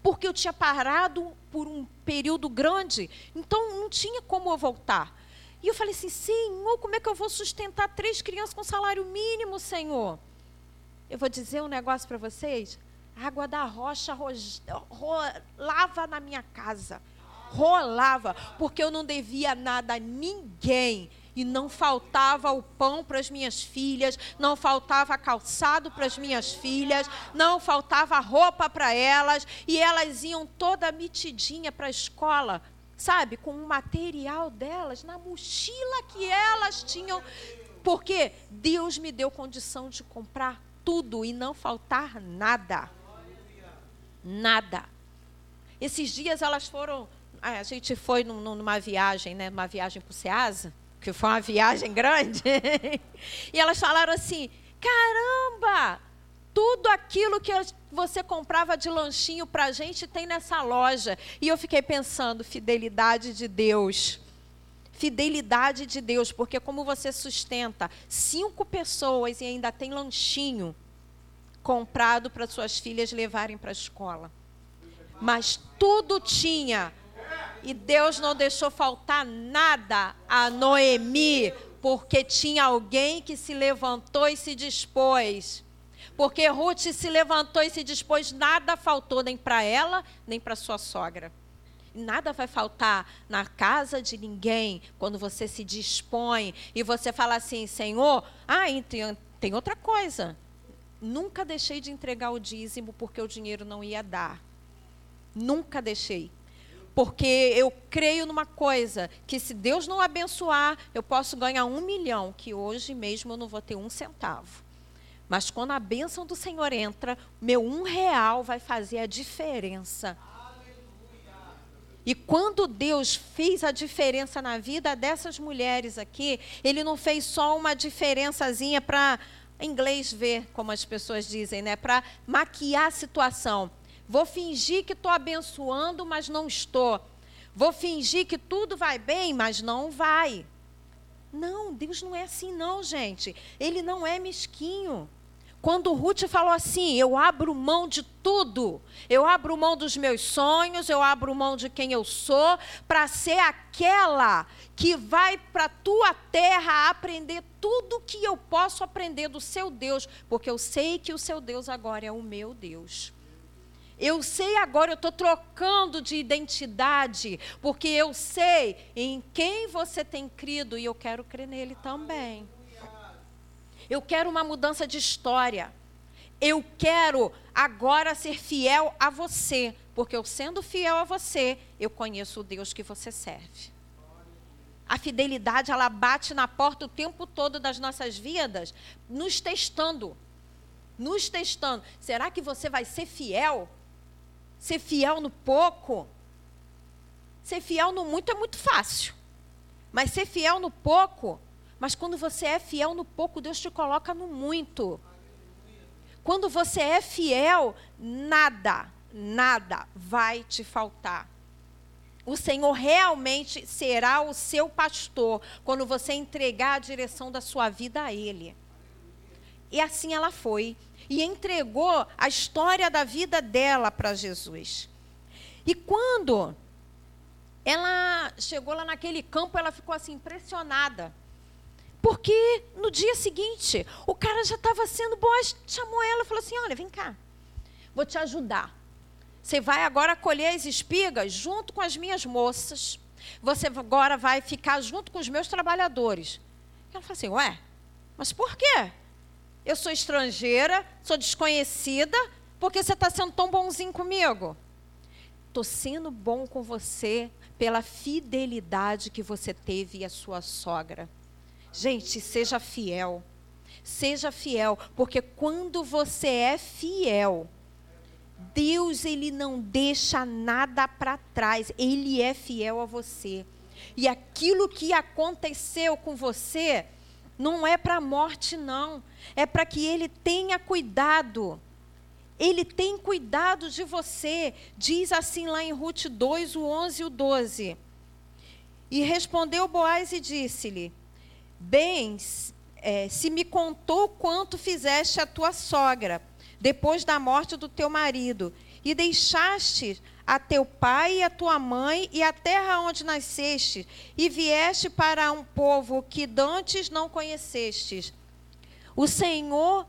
porque eu tinha parado por um período grande, então não tinha como eu voltar. E eu falei assim: Senhor, como é que eu vou sustentar três crianças com salário mínimo, Senhor? Eu vou dizer um negócio para vocês: a água da rocha rolava na minha casa. Rolava, porque eu não devia nada a ninguém. E não faltava o pão para as minhas filhas, não faltava calçado para as minhas filhas, não faltava roupa para elas, e elas iam toda metidinha para a escola sabe, com o material delas na mochila que elas tinham, porque Deus me deu condição de comprar tudo e não faltar nada. Nada. Esses dias elas foram, a gente foi numa viagem, né, uma viagem para o Ceasa, que foi uma viagem grande, e elas falaram assim: caramba, tudo aquilo que você comprava de lanchinho para a gente tem nessa loja. E eu fiquei pensando, fidelidade de Deus. Fidelidade de Deus, porque como você sustenta cinco pessoas e ainda tem lanchinho comprado para suas filhas levarem para a escola. Mas tudo tinha. E Deus não deixou faltar nada a Noemi, porque tinha alguém que se levantou e se dispôs porque Ruth se levantou e se dispôs, nada faltou nem para ela, nem para sua sogra. Nada vai faltar na casa de ninguém quando você se dispõe e você fala assim, Senhor, ah, tem, outra coisa. Nunca deixei de entregar o dízimo porque o dinheiro não ia dar. Nunca deixei. Porque eu creio numa coisa, que se Deus não abençoar, eu posso ganhar um milhão, que hoje mesmo eu não vou ter um centavo. Mas quando a bênção do Senhor entra, meu um real vai fazer a diferença. E quando Deus fez a diferença na vida dessas mulheres aqui, Ele não fez só uma diferençazinha para inglês ver, como as pessoas dizem, né? Para maquiar a situação. Vou fingir que estou abençoando, mas não estou. Vou fingir que tudo vai bem, mas não vai. Não, Deus não é assim, não, gente. Ele não é mesquinho. Quando Ruth falou assim: Eu abro mão de tudo, eu abro mão dos meus sonhos, eu abro mão de quem eu sou, para ser aquela que vai para a tua terra aprender tudo que eu posso aprender do seu Deus, porque eu sei que o seu Deus agora é o meu Deus. Eu sei agora, eu estou trocando de identidade, porque eu sei em quem você tem crido e eu quero crer nele também. Eu quero uma mudança de história. Eu quero agora ser fiel a você, porque eu sendo fiel a você, eu conheço o Deus que você serve. A fidelidade, ela bate na porta o tempo todo das nossas vidas, nos testando. Nos testando. Será que você vai ser fiel? Ser fiel no pouco? Ser fiel no muito é muito fácil. Mas ser fiel no pouco mas quando você é fiel no pouco, Deus te coloca no muito. Quando você é fiel, nada, nada vai te faltar. O Senhor realmente será o seu pastor quando você entregar a direção da sua vida a Ele. E assim ela foi. E entregou a história da vida dela para Jesus. E quando ela chegou lá naquele campo, ela ficou assim impressionada. Porque no dia seguinte, o cara já estava sendo boas, chamou ela e falou assim: Olha, vem cá, vou te ajudar. Você vai agora colher as espigas junto com as minhas moças. Você agora vai ficar junto com os meus trabalhadores. Ela falou assim: Ué, mas por quê? Eu sou estrangeira, sou desconhecida, por que você está sendo tão bonzinho comigo? Estou sendo bom com você pela fidelidade que você teve a sua sogra. Gente, seja fiel. Seja fiel, porque quando você é fiel, Deus ele não deixa nada para trás. Ele é fiel a você. E aquilo que aconteceu com você não é para a morte não, é para que ele tenha cuidado. Ele tem cuidado de você. Diz assim lá em Ruth 2, o 11 e o 12. E respondeu Boaz e disse-lhe: Bem, é, se me contou quanto fizeste a tua sogra, depois da morte do teu marido, e deixaste a teu pai e a tua mãe e a terra onde nasceste, e vieste para um povo que dantes não conhecestes. O Senhor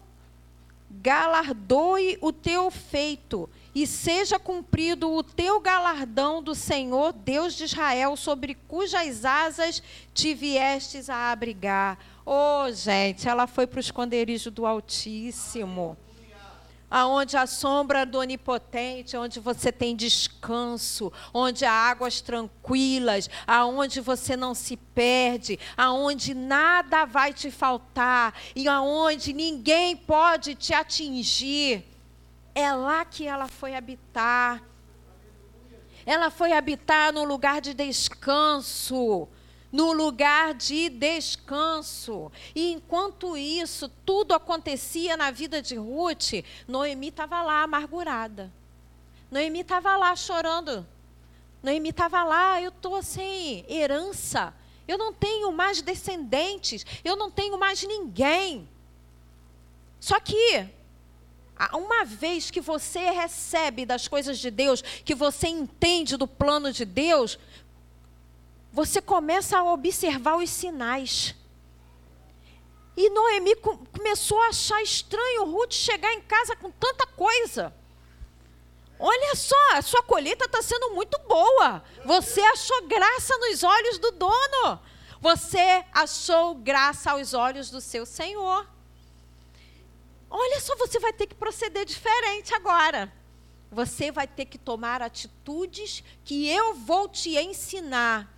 galardoe o teu feito, e seja cumprido o teu galardão do Senhor, Deus de Israel, sobre cujas asas te viestes a abrigar. Oh, gente, ela foi para o esconderijo do Altíssimo aonde a sombra do onipotente, onde você tem descanso, onde há águas tranquilas, aonde você não se perde, aonde nada vai te faltar e aonde ninguém pode te atingir. É lá que ela foi habitar. Ela foi habitar no lugar de descanso no lugar de descanso. E enquanto isso tudo acontecia na vida de Ruth, Noemi estava lá amargurada. Noemi estava lá chorando. Noemi estava lá, eu estou sem herança. Eu não tenho mais descendentes. Eu não tenho mais ninguém. Só que, uma vez que você recebe das coisas de Deus, que você entende do plano de Deus, você começa a observar os sinais. E Noemi começou a achar estranho Ruth chegar em casa com tanta coisa. Olha só, a sua colheita está sendo muito boa. Você achou graça nos olhos do dono. Você achou graça aos olhos do seu Senhor. Olha só, você vai ter que proceder diferente agora. Você vai ter que tomar atitudes que eu vou te ensinar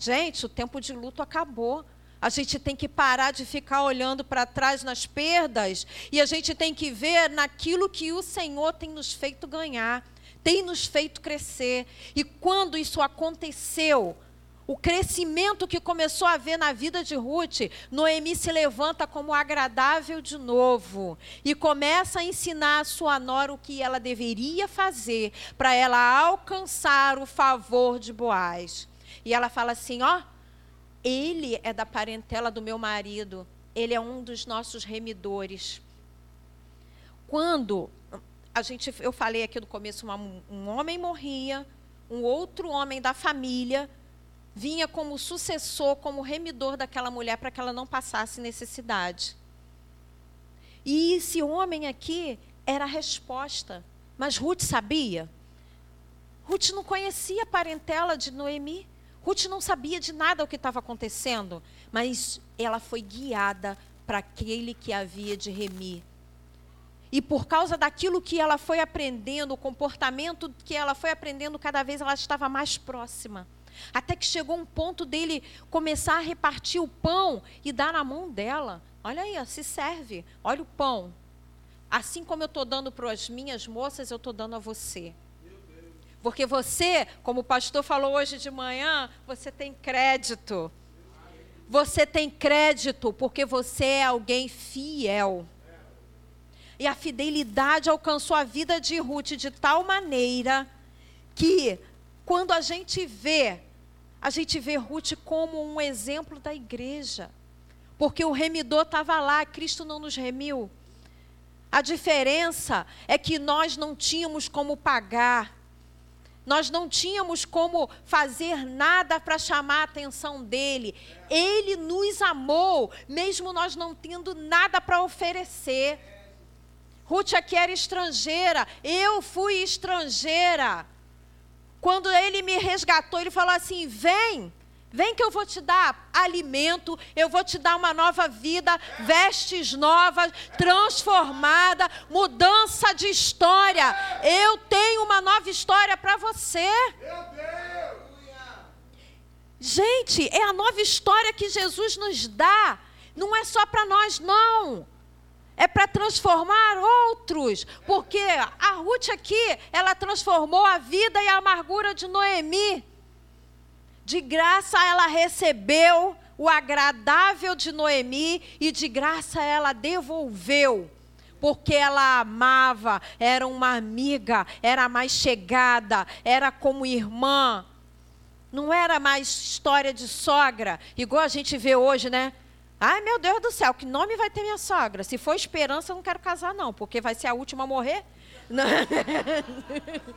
Gente, o tempo de luto acabou. A gente tem que parar de ficar olhando para trás nas perdas e a gente tem que ver naquilo que o Senhor tem nos feito ganhar, tem nos feito crescer. E quando isso aconteceu, o crescimento que começou a ver na vida de Ruth, Noemi se levanta como agradável de novo e começa a ensinar a sua nora o que ela deveria fazer para ela alcançar o favor de Boaz. E ela fala assim: ó, ele é da parentela do meu marido, ele é um dos nossos remidores. Quando a gente, eu falei aqui no começo, uma, um homem morria, um outro homem da família vinha como sucessor, como remidor daquela mulher para que ela não passasse necessidade. E esse homem aqui era a resposta. Mas Ruth sabia? Ruth não conhecia a parentela de Noemi. Ruth não sabia de nada o que estava acontecendo, mas ela foi guiada para aquele que havia de remir. E por causa daquilo que ela foi aprendendo, o comportamento que ela foi aprendendo, cada vez ela estava mais próxima. Até que chegou um ponto dele começar a repartir o pão e dar na mão dela. Olha aí, ó, se serve. Olha o pão. Assim como eu estou dando para as minhas moças, eu estou dando a você. Porque você, como o pastor falou hoje de manhã, você tem crédito. Você tem crédito porque você é alguém fiel. E a fidelidade alcançou a vida de Ruth de tal maneira que, quando a gente vê, a gente vê Ruth como um exemplo da igreja. Porque o remidor estava lá, Cristo não nos remiu. A diferença é que nós não tínhamos como pagar nós não tínhamos como fazer nada para chamar a atenção dele. Ele nos amou, mesmo nós não tendo nada para oferecer. Ruth aqui era estrangeira, eu fui estrangeira. Quando ele me resgatou, ele falou assim: vem. Vem que eu vou te dar alimento, eu vou te dar uma nova vida, vestes novas, transformada, mudança de história. Eu tenho uma nova história para você. Gente, é a nova história que Jesus nos dá. Não é só para nós, não. É para transformar outros. Porque a Ruth aqui, ela transformou a vida e a amargura de Noemi. De graça ela recebeu o agradável de Noemi e de graça ela devolveu porque ela amava, era uma amiga, era mais chegada, era como irmã. Não era mais história de sogra, igual a gente vê hoje, né? Ai, meu Deus do céu, que nome vai ter minha sogra? Se for esperança, eu não quero casar, não, porque vai ser a última a morrer.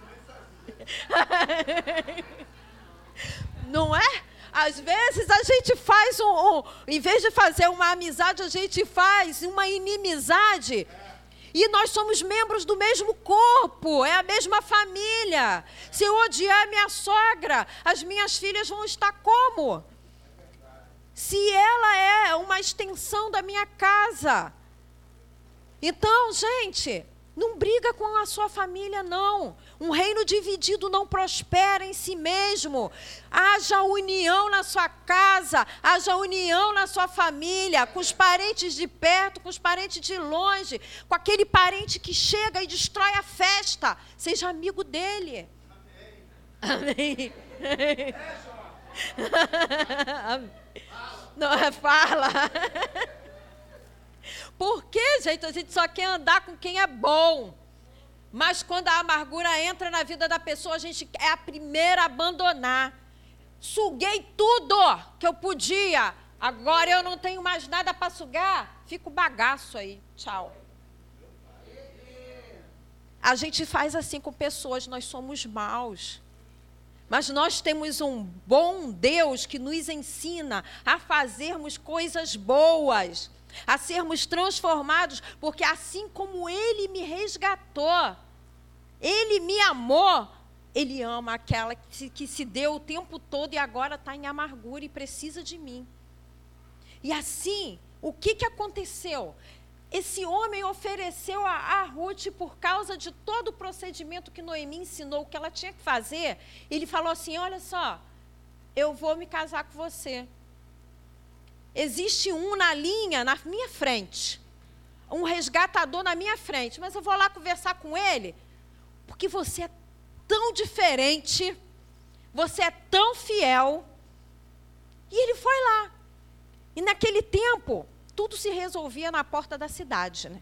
Não é? Às vezes a gente faz um, um, em vez de fazer uma amizade, a gente faz uma inimizade. E nós somos membros do mesmo corpo, é a mesma família. Se eu odiar minha sogra, as minhas filhas vão estar como? Se ela é uma extensão da minha casa. Então, gente, não briga com a sua família, não. Um reino dividido não prospera em si mesmo. Haja união na sua casa, haja união na sua família, com os parentes de perto, com os parentes de longe, com aquele parente que chega e destrói a festa. Seja amigo dele. Amém. Amém. Não, fala. Por que, gente? A gente só quer andar com quem é bom. Mas quando a amargura entra na vida da pessoa, a gente é a primeira a abandonar. Suguei tudo que eu podia. Agora eu não tenho mais nada para sugar. Fico bagaço aí. Tchau. A gente faz assim com pessoas, nós somos maus. Mas nós temos um bom Deus que nos ensina a fazermos coisas boas a sermos transformados, porque assim como Ele me resgatou, Ele me amou, Ele ama aquela que se, que se deu o tempo todo e agora está em amargura e precisa de mim. E assim, o que, que aconteceu? Esse homem ofereceu a, a Ruth, por causa de todo o procedimento que Noemi ensinou, que ela tinha que fazer. Ele falou assim: Olha só, eu vou me casar com você. Existe um na linha, na minha frente. Um resgatador na minha frente. Mas eu vou lá conversar com ele, porque você é tão diferente, você é tão fiel. E ele foi lá. E naquele tempo, tudo se resolvia na porta da cidade. Né?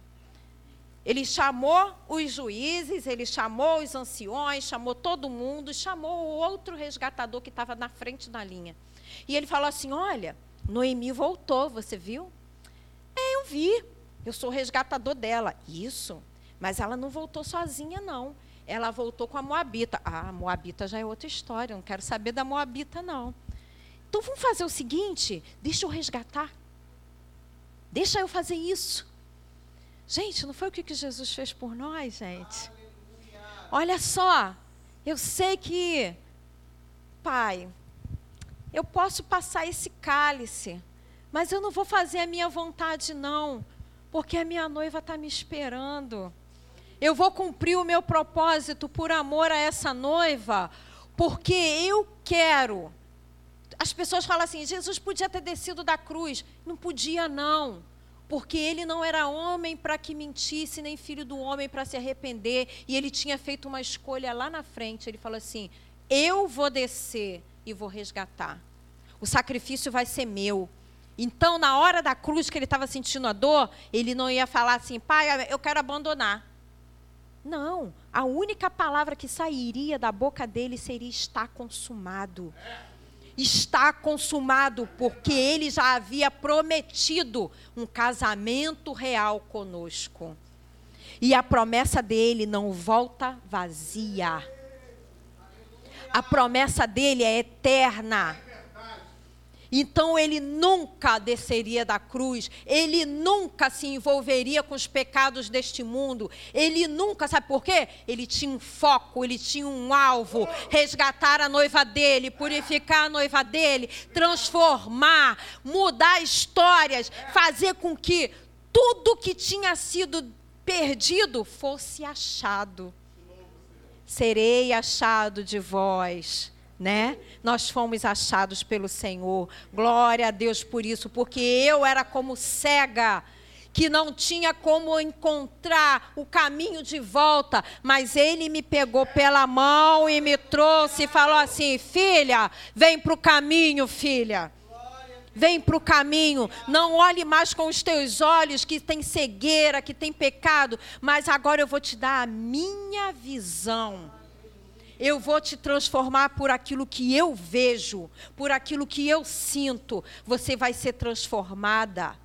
Ele chamou os juízes, ele chamou os anciões, chamou todo mundo, chamou o outro resgatador que estava na frente da linha. E ele falou assim: Olha, Noemi voltou, você viu? É, eu vi. Eu sou o resgatador dela. Isso. Mas ela não voltou sozinha, não. Ela voltou com a Moabita. Ah, a Moabita já é outra história. Não quero saber da Moabita, não. Então vamos fazer o seguinte: deixa eu resgatar. Deixa eu fazer isso. Gente, não foi o que Jesus fez por nós, gente? Olha só, eu sei que, Pai, eu posso passar esse cálice, mas eu não vou fazer a minha vontade, não, porque a minha noiva está me esperando. Eu vou cumprir o meu propósito por amor a essa noiva, porque eu quero. As pessoas falam assim: Jesus podia ter descido da cruz. Não podia, não. Porque ele não era homem para que mentisse, nem filho do homem para se arrepender. E ele tinha feito uma escolha lá na frente. Ele falou assim: Eu vou descer e vou resgatar. O sacrifício vai ser meu. Então, na hora da cruz que ele estava sentindo a dor, ele não ia falar assim, pai, eu quero abandonar. Não, a única palavra que sairia da boca dele seria está consumado. Está consumado, porque ele já havia prometido um casamento real conosco. E a promessa dele não volta vazia. A promessa dele é eterna. Então ele nunca desceria da cruz, ele nunca se envolveria com os pecados deste mundo, ele nunca, sabe por quê? Ele tinha um foco, ele tinha um alvo: resgatar a noiva dele, purificar a noiva dele, transformar, mudar histórias, fazer com que tudo que tinha sido perdido fosse achado serei achado de vós, né? Nós fomos achados pelo Senhor. Glória a Deus por isso, porque eu era como cega que não tinha como encontrar o caminho de volta, mas ele me pegou pela mão e me trouxe e falou assim: Filha, vem para o caminho, filha. Vem para o caminho, não olhe mais com os teus olhos que tem cegueira, que tem pecado, mas agora eu vou te dar a minha visão. Eu vou te transformar por aquilo que eu vejo, por aquilo que eu sinto. Você vai ser transformada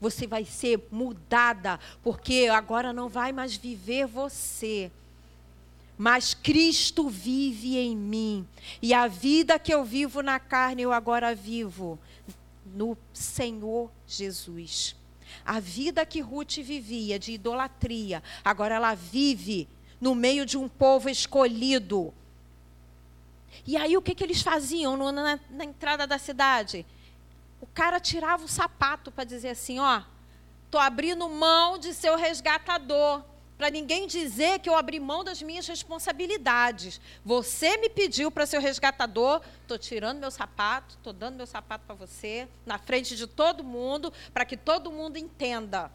você vai ser mudada, porque agora não vai mais viver você. Mas Cristo vive em mim. E a vida que eu vivo na carne, eu agora vivo no Senhor Jesus. A vida que Ruth vivia de idolatria, agora ela vive no meio de um povo escolhido. E aí o que, que eles faziam na, na entrada da cidade? o cara tirava o sapato para dizer assim: ó, tô abrindo mão de ser o resgatador. Para ninguém dizer que eu abri mão das minhas responsabilidades. Você me pediu para ser o resgatador, estou tirando meu sapato, estou dando meu sapato para você, na frente de todo mundo, para que todo mundo entenda.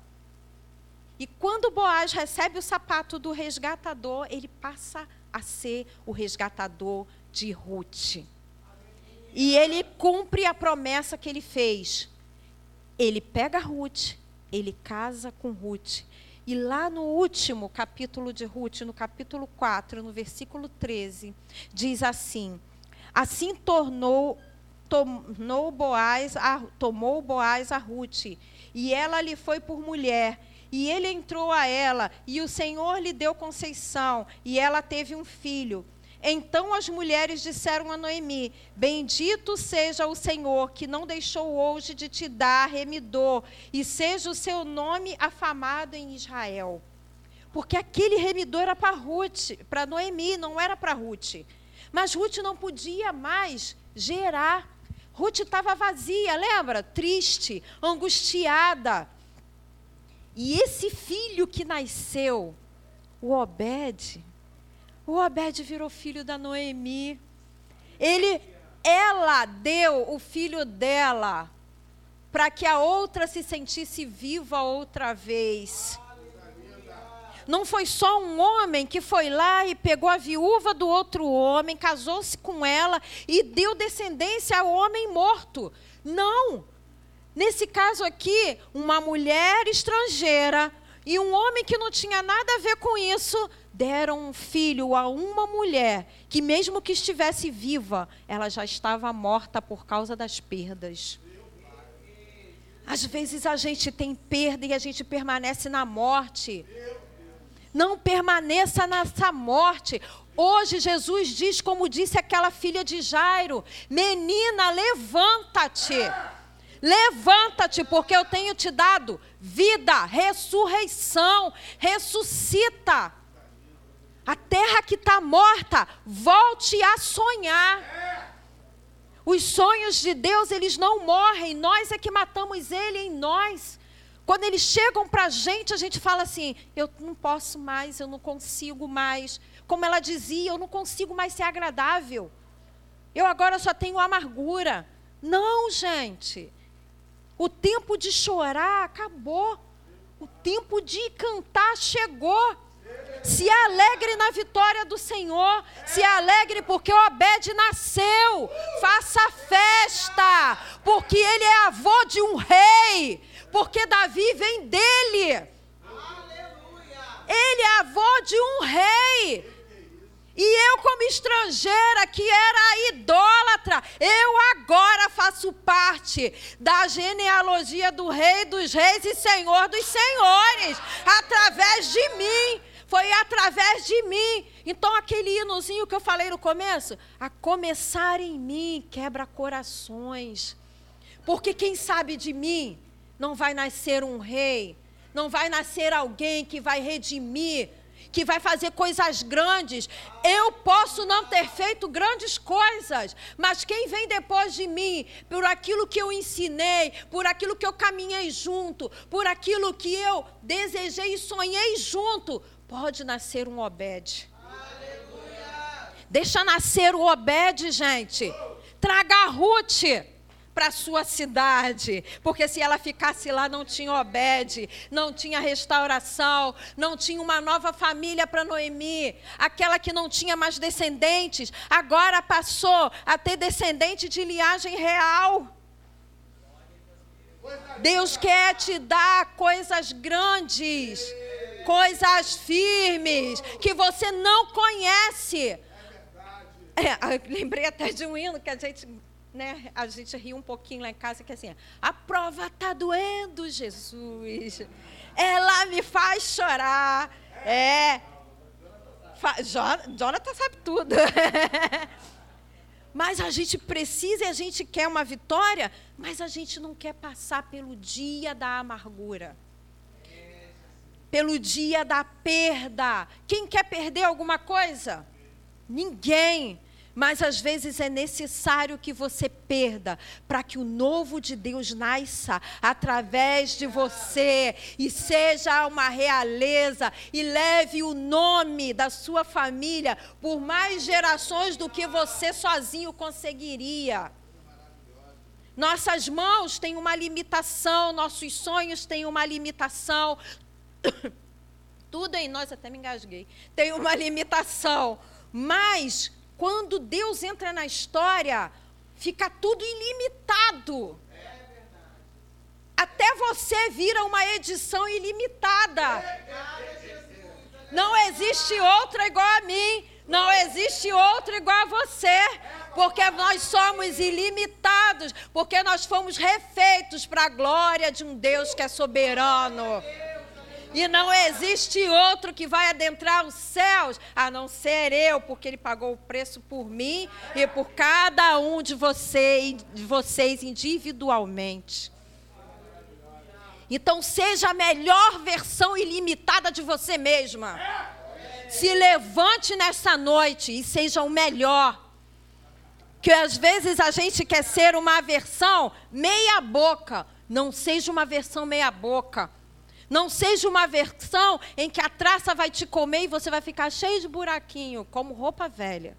E quando Boaz recebe o sapato do resgatador, ele passa a ser o resgatador de Ruth. E ele cumpre a promessa que ele fez. Ele pega Ruth, ele casa com Ruth. E lá no último capítulo de Ruth, no capítulo 4, no versículo 13, diz assim: Assim tornou tomou Boaz a, tomou Boaz a Ruth, e ela lhe foi por mulher. E ele entrou a ela, e o Senhor lhe deu conceição, e ela teve um filho. Então as mulheres disseram a Noemi: Bendito seja o Senhor, que não deixou hoje de te dar remidor, e seja o seu nome afamado em Israel. Porque aquele remidor era para Ruth, para Noemi, não era para Ruth. Mas Ruth não podia mais gerar. Ruth estava vazia, lembra? Triste, angustiada. E esse filho que nasceu, o Obed, o Obed virou filho da Noemi. Ele, ela deu o filho dela para que a outra se sentisse viva outra vez. Não foi só um homem que foi lá e pegou a viúva do outro homem, casou-se com ela e deu descendência ao homem morto. Não. Nesse caso aqui, uma mulher estrangeira e um homem que não tinha nada a ver com isso deram um filho a uma mulher que, mesmo que estivesse viva, ela já estava morta por causa das perdas. Às vezes a gente tem perda e a gente permanece na morte. Não permaneça nessa morte. Hoje Jesus diz, como disse aquela filha de Jairo: Menina, levanta-te. Levanta-te, porque eu tenho te dado vida, ressurreição. Ressuscita. A terra que está morta, volte a sonhar. Os sonhos de Deus, eles não morrem, nós é que matamos ele em nós. Quando eles chegam para a gente, a gente fala assim: eu não posso mais, eu não consigo mais. Como ela dizia, eu não consigo mais ser agradável. Eu agora só tenho amargura. Não, gente. O tempo de chorar acabou. O tempo de cantar chegou. Se alegre na vitória do Senhor. Se alegre porque o Obed nasceu. Faça festa. Porque ele é avô de um rei. Porque Davi vem dele. Ele é avô de um rei. E eu, como estrangeira que era idólatra, eu agora faço parte da genealogia do Rei dos Reis e Senhor dos Senhores, através de mim. Foi através de mim. Então, aquele hinozinho que eu falei no começo, a começar em mim, quebra corações. Porque quem sabe de mim não vai nascer um rei, não vai nascer alguém que vai redimir, que vai fazer coisas grandes. Eu posso não ter feito grandes coisas, mas quem vem depois de mim, por aquilo que eu ensinei, por aquilo que eu caminhei junto, por aquilo que eu desejei e sonhei junto, pode nascer um Obed. Deixa nascer o Obed, gente. Traga a Ruth para sua cidade, porque se ela ficasse lá não tinha Obed, não tinha restauração, não tinha uma nova família para Noemi, aquela que não tinha mais descendentes, agora passou a ter descendente de linhagem real. Deus quer te dar coisas grandes, coisas firmes, que você não conhece. É, lembrei até de um hino que a gente né, a gente ri um pouquinho lá em casa, que é assim, a prova está doendo, Jesus. Ela me faz chorar. É. Fa Jonathan sabe tudo. mas a gente precisa e a gente quer uma vitória, mas a gente não quer passar pelo dia da amargura. Pelo dia da perda. Quem quer perder alguma coisa? Ninguém. Mas às vezes é necessário que você perda para que o novo de Deus nasça através de você e seja uma realeza e leve o nome da sua família por mais gerações do que você sozinho conseguiria. Nossas mãos têm uma limitação, nossos sonhos têm uma limitação. Tudo em nós, até me engasguei, tem uma limitação. Mas quando Deus entra na história, fica tudo ilimitado. Até você vira uma edição ilimitada. Não existe outra igual a mim. Não existe outro igual a você. Porque nós somos ilimitados. Porque nós fomos refeitos para a glória de um Deus que é soberano. E não existe outro que vai adentrar os céus a não ser eu, porque ele pagou o preço por mim e por cada um de, de vocês individualmente. Então seja a melhor versão ilimitada de você mesma. Se levante nessa noite e seja o melhor. Que às vezes a gente quer ser uma versão meia boca. Não seja uma versão meia boca. Não seja uma versão em que a traça vai te comer e você vai ficar cheio de buraquinho, como roupa velha,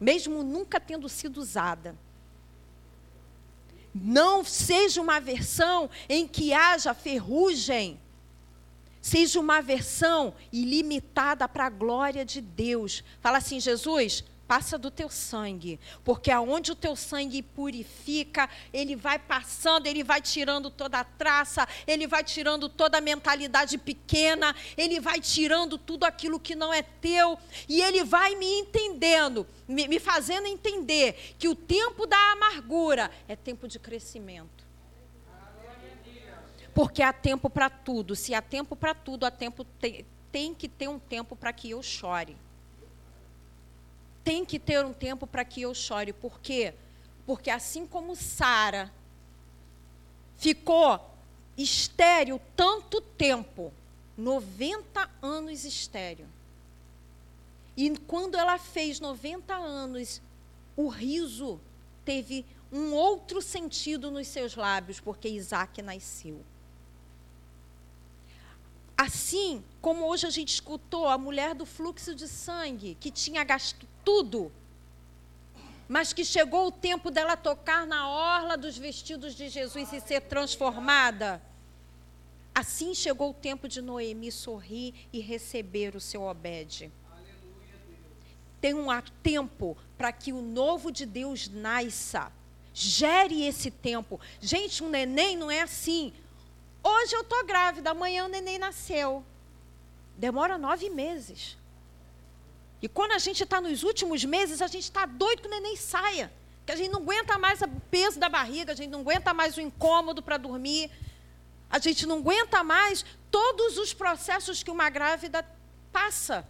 mesmo nunca tendo sido usada. Não seja uma versão em que haja ferrugem. Seja uma versão ilimitada para a glória de Deus. Fala assim, Jesus, passa do teu sangue, porque aonde o teu sangue purifica, ele vai passando, ele vai tirando toda a traça, ele vai tirando toda a mentalidade pequena, ele vai tirando tudo aquilo que não é teu, e ele vai me entendendo, me, me fazendo entender que o tempo da amargura é tempo de crescimento. Porque há tempo para tudo. Se há tempo para tudo, há tempo tem, tem que ter um tempo para que eu chore tem que ter um tempo para que eu chore. Por quê? Porque assim como Sara ficou estéril tanto tempo, 90 anos estéril. E quando ela fez 90 anos, o riso teve um outro sentido nos seus lábios, porque Isaac nasceu. Assim como hoje a gente escutou a mulher do fluxo de sangue, que tinha gasto tudo, mas que chegou o tempo dela tocar na orla dos vestidos de Jesus e ser transformada. Assim chegou o tempo de Noemi sorrir e receber o seu Obed. Tem um tempo para que o novo de Deus nasça. Gere esse tempo. Gente, um neném não é assim. Hoje eu estou grávida, amanhã o neném nasceu. Demora nove meses. E quando a gente está nos últimos meses, a gente está doido que o neném saia. Que a gente não aguenta mais o peso da barriga, a gente não aguenta mais o incômodo para dormir. A gente não aguenta mais todos os processos que uma grávida passa.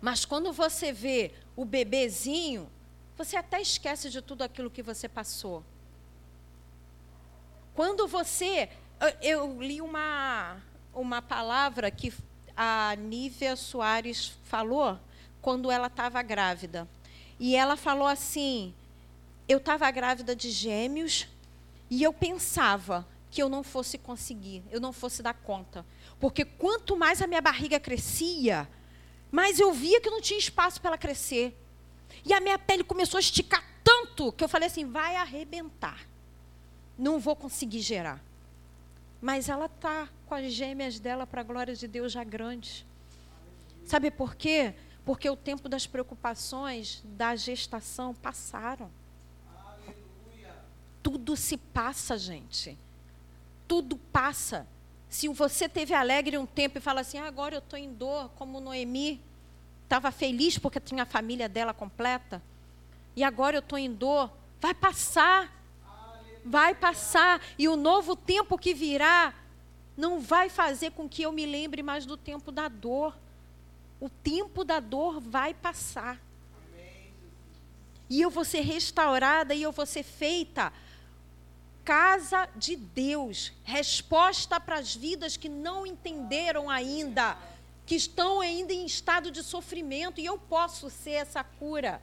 Mas quando você vê o bebezinho, você até esquece de tudo aquilo que você passou. Quando você eu li uma, uma palavra que a Nívia Soares falou quando ela estava grávida. E ela falou assim: eu estava grávida de gêmeos e eu pensava que eu não fosse conseguir, eu não fosse dar conta. Porque quanto mais a minha barriga crescia, mais eu via que não tinha espaço para ela crescer. E a minha pele começou a esticar tanto que eu falei assim: vai arrebentar. Não vou conseguir gerar. Mas ela tá com as gêmeas dela para a glória de Deus já grandes. Sabe por quê? Porque o tempo das preocupações da gestação passaram. Aleluia. Tudo se passa, gente. Tudo passa. Se você teve alegre um tempo e fala assim, ah, agora eu estou em dor, como Noemi estava feliz porque tinha a família dela completa, e agora eu estou em dor, vai passar. Vai passar. E o novo tempo que virá não vai fazer com que eu me lembre mais do tempo da dor. O tempo da dor vai passar. E eu vou ser restaurada e eu vou ser feita casa de Deus, resposta para as vidas que não entenderam ainda, que estão ainda em estado de sofrimento, e eu posso ser essa cura.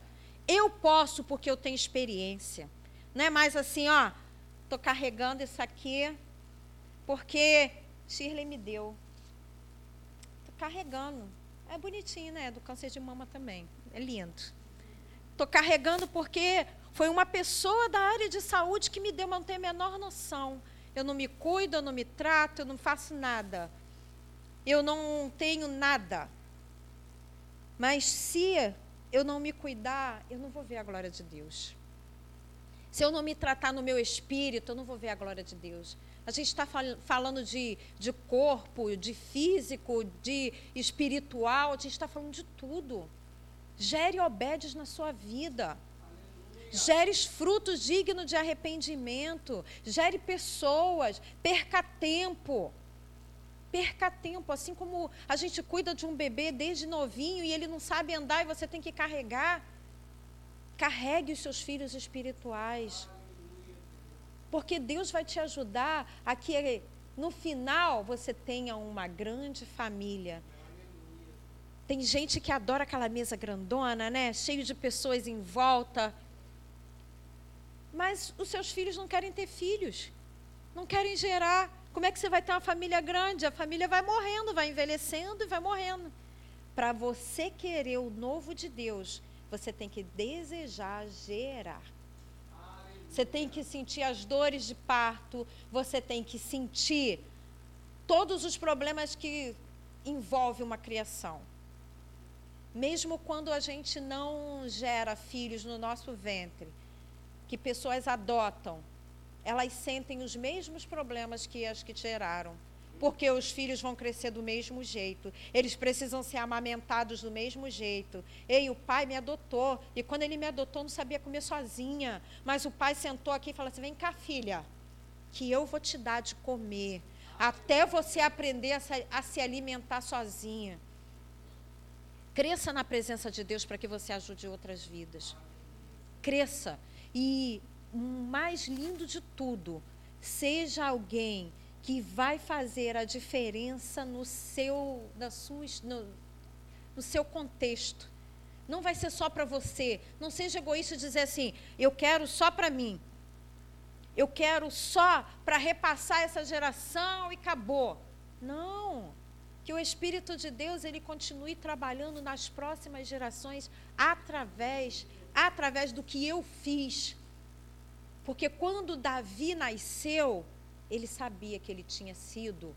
Eu posso porque eu tenho experiência. Não é mais assim, ó, estou carregando isso aqui porque Shirley me deu. Estou carregando. É bonitinho, né? Do câncer de mama também. É lindo. Estou carregando porque foi uma pessoa da área de saúde que me deu, mas não tenho a menor noção. Eu não me cuido, eu não me trato, eu não faço nada. Eu não tenho nada. Mas se eu não me cuidar, eu não vou ver a glória de Deus. Se eu não me tratar no meu espírito, eu não vou ver a glória de Deus. A gente está fal falando de, de corpo, de físico, de espiritual, a gente está falando de tudo. Gere obedes na sua vida. Gere frutos dignos de arrependimento. Gere pessoas. Perca tempo. Perca tempo. Assim como a gente cuida de um bebê desde novinho e ele não sabe andar e você tem que carregar. Carregue os seus filhos espirituais. Porque Deus vai te ajudar a que no final você tenha uma grande família. Tem gente que adora aquela mesa grandona, né? Cheio de pessoas em volta. Mas os seus filhos não querem ter filhos. Não querem gerar. Como é que você vai ter uma família grande? A família vai morrendo, vai envelhecendo e vai morrendo. Para você querer o novo de Deus, você tem que desejar gerar. Você tem que sentir as dores de parto, você tem que sentir todos os problemas que envolve uma criação. Mesmo quando a gente não gera filhos no nosso ventre, que pessoas adotam, elas sentem os mesmos problemas que as que geraram porque os filhos vão crescer do mesmo jeito. Eles precisam ser amamentados do mesmo jeito. Ei, o pai me adotou. E quando ele me adotou, não sabia comer sozinha. Mas o pai sentou aqui e falou assim: vem cá, filha, que eu vou te dar de comer. Até você aprender a se, a se alimentar sozinha. Cresça na presença de Deus para que você ajude outras vidas. Cresça. E o mais lindo de tudo, seja alguém que vai fazer a diferença no seu, na sua, no, no seu contexto. Não vai ser só para você. Não seja egoísta dizer assim: eu quero só para mim. Eu quero só para repassar essa geração e acabou. Não. Que o Espírito de Deus ele continue trabalhando nas próximas gerações através através do que eu fiz. Porque quando Davi nasceu, ele sabia que ele tinha sido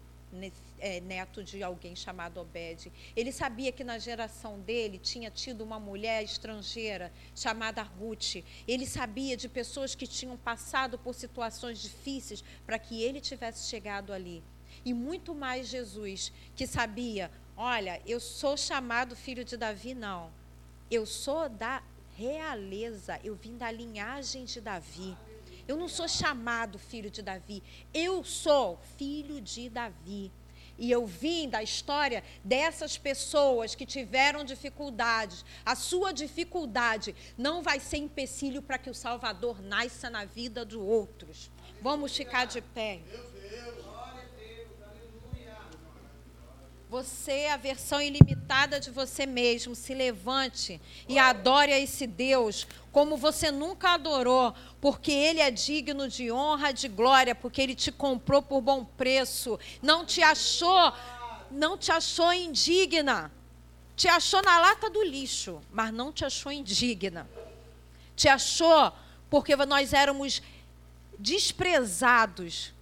é, neto de alguém chamado Obed. Ele sabia que na geração dele tinha tido uma mulher estrangeira chamada Ruth. Ele sabia de pessoas que tinham passado por situações difíceis para que ele tivesse chegado ali. E muito mais Jesus, que sabia: olha, eu sou chamado filho de Davi, não. Eu sou da realeza, eu vim da linhagem de Davi. Eu não sou chamado filho de Davi. Eu sou filho de Davi. E eu vim da história dessas pessoas que tiveram dificuldades. A sua dificuldade não vai ser empecilho para que o Salvador nasça na vida de outros. Vamos ficar de pé. Você, a versão ilimitada de você mesmo, se levante e adore a esse Deus como você nunca adorou, porque Ele é digno de honra, de glória, porque Ele te comprou por bom preço. Não te achou, não te achou indigna. te achou na lata do lixo, mas não te achou indigna. Te achou porque nós éramos desprezados.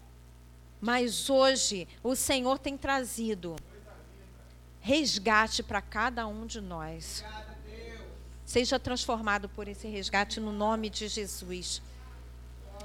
Mas hoje o Senhor tem trazido resgate para cada um de nós. Seja transformado por esse resgate no nome de Jesus.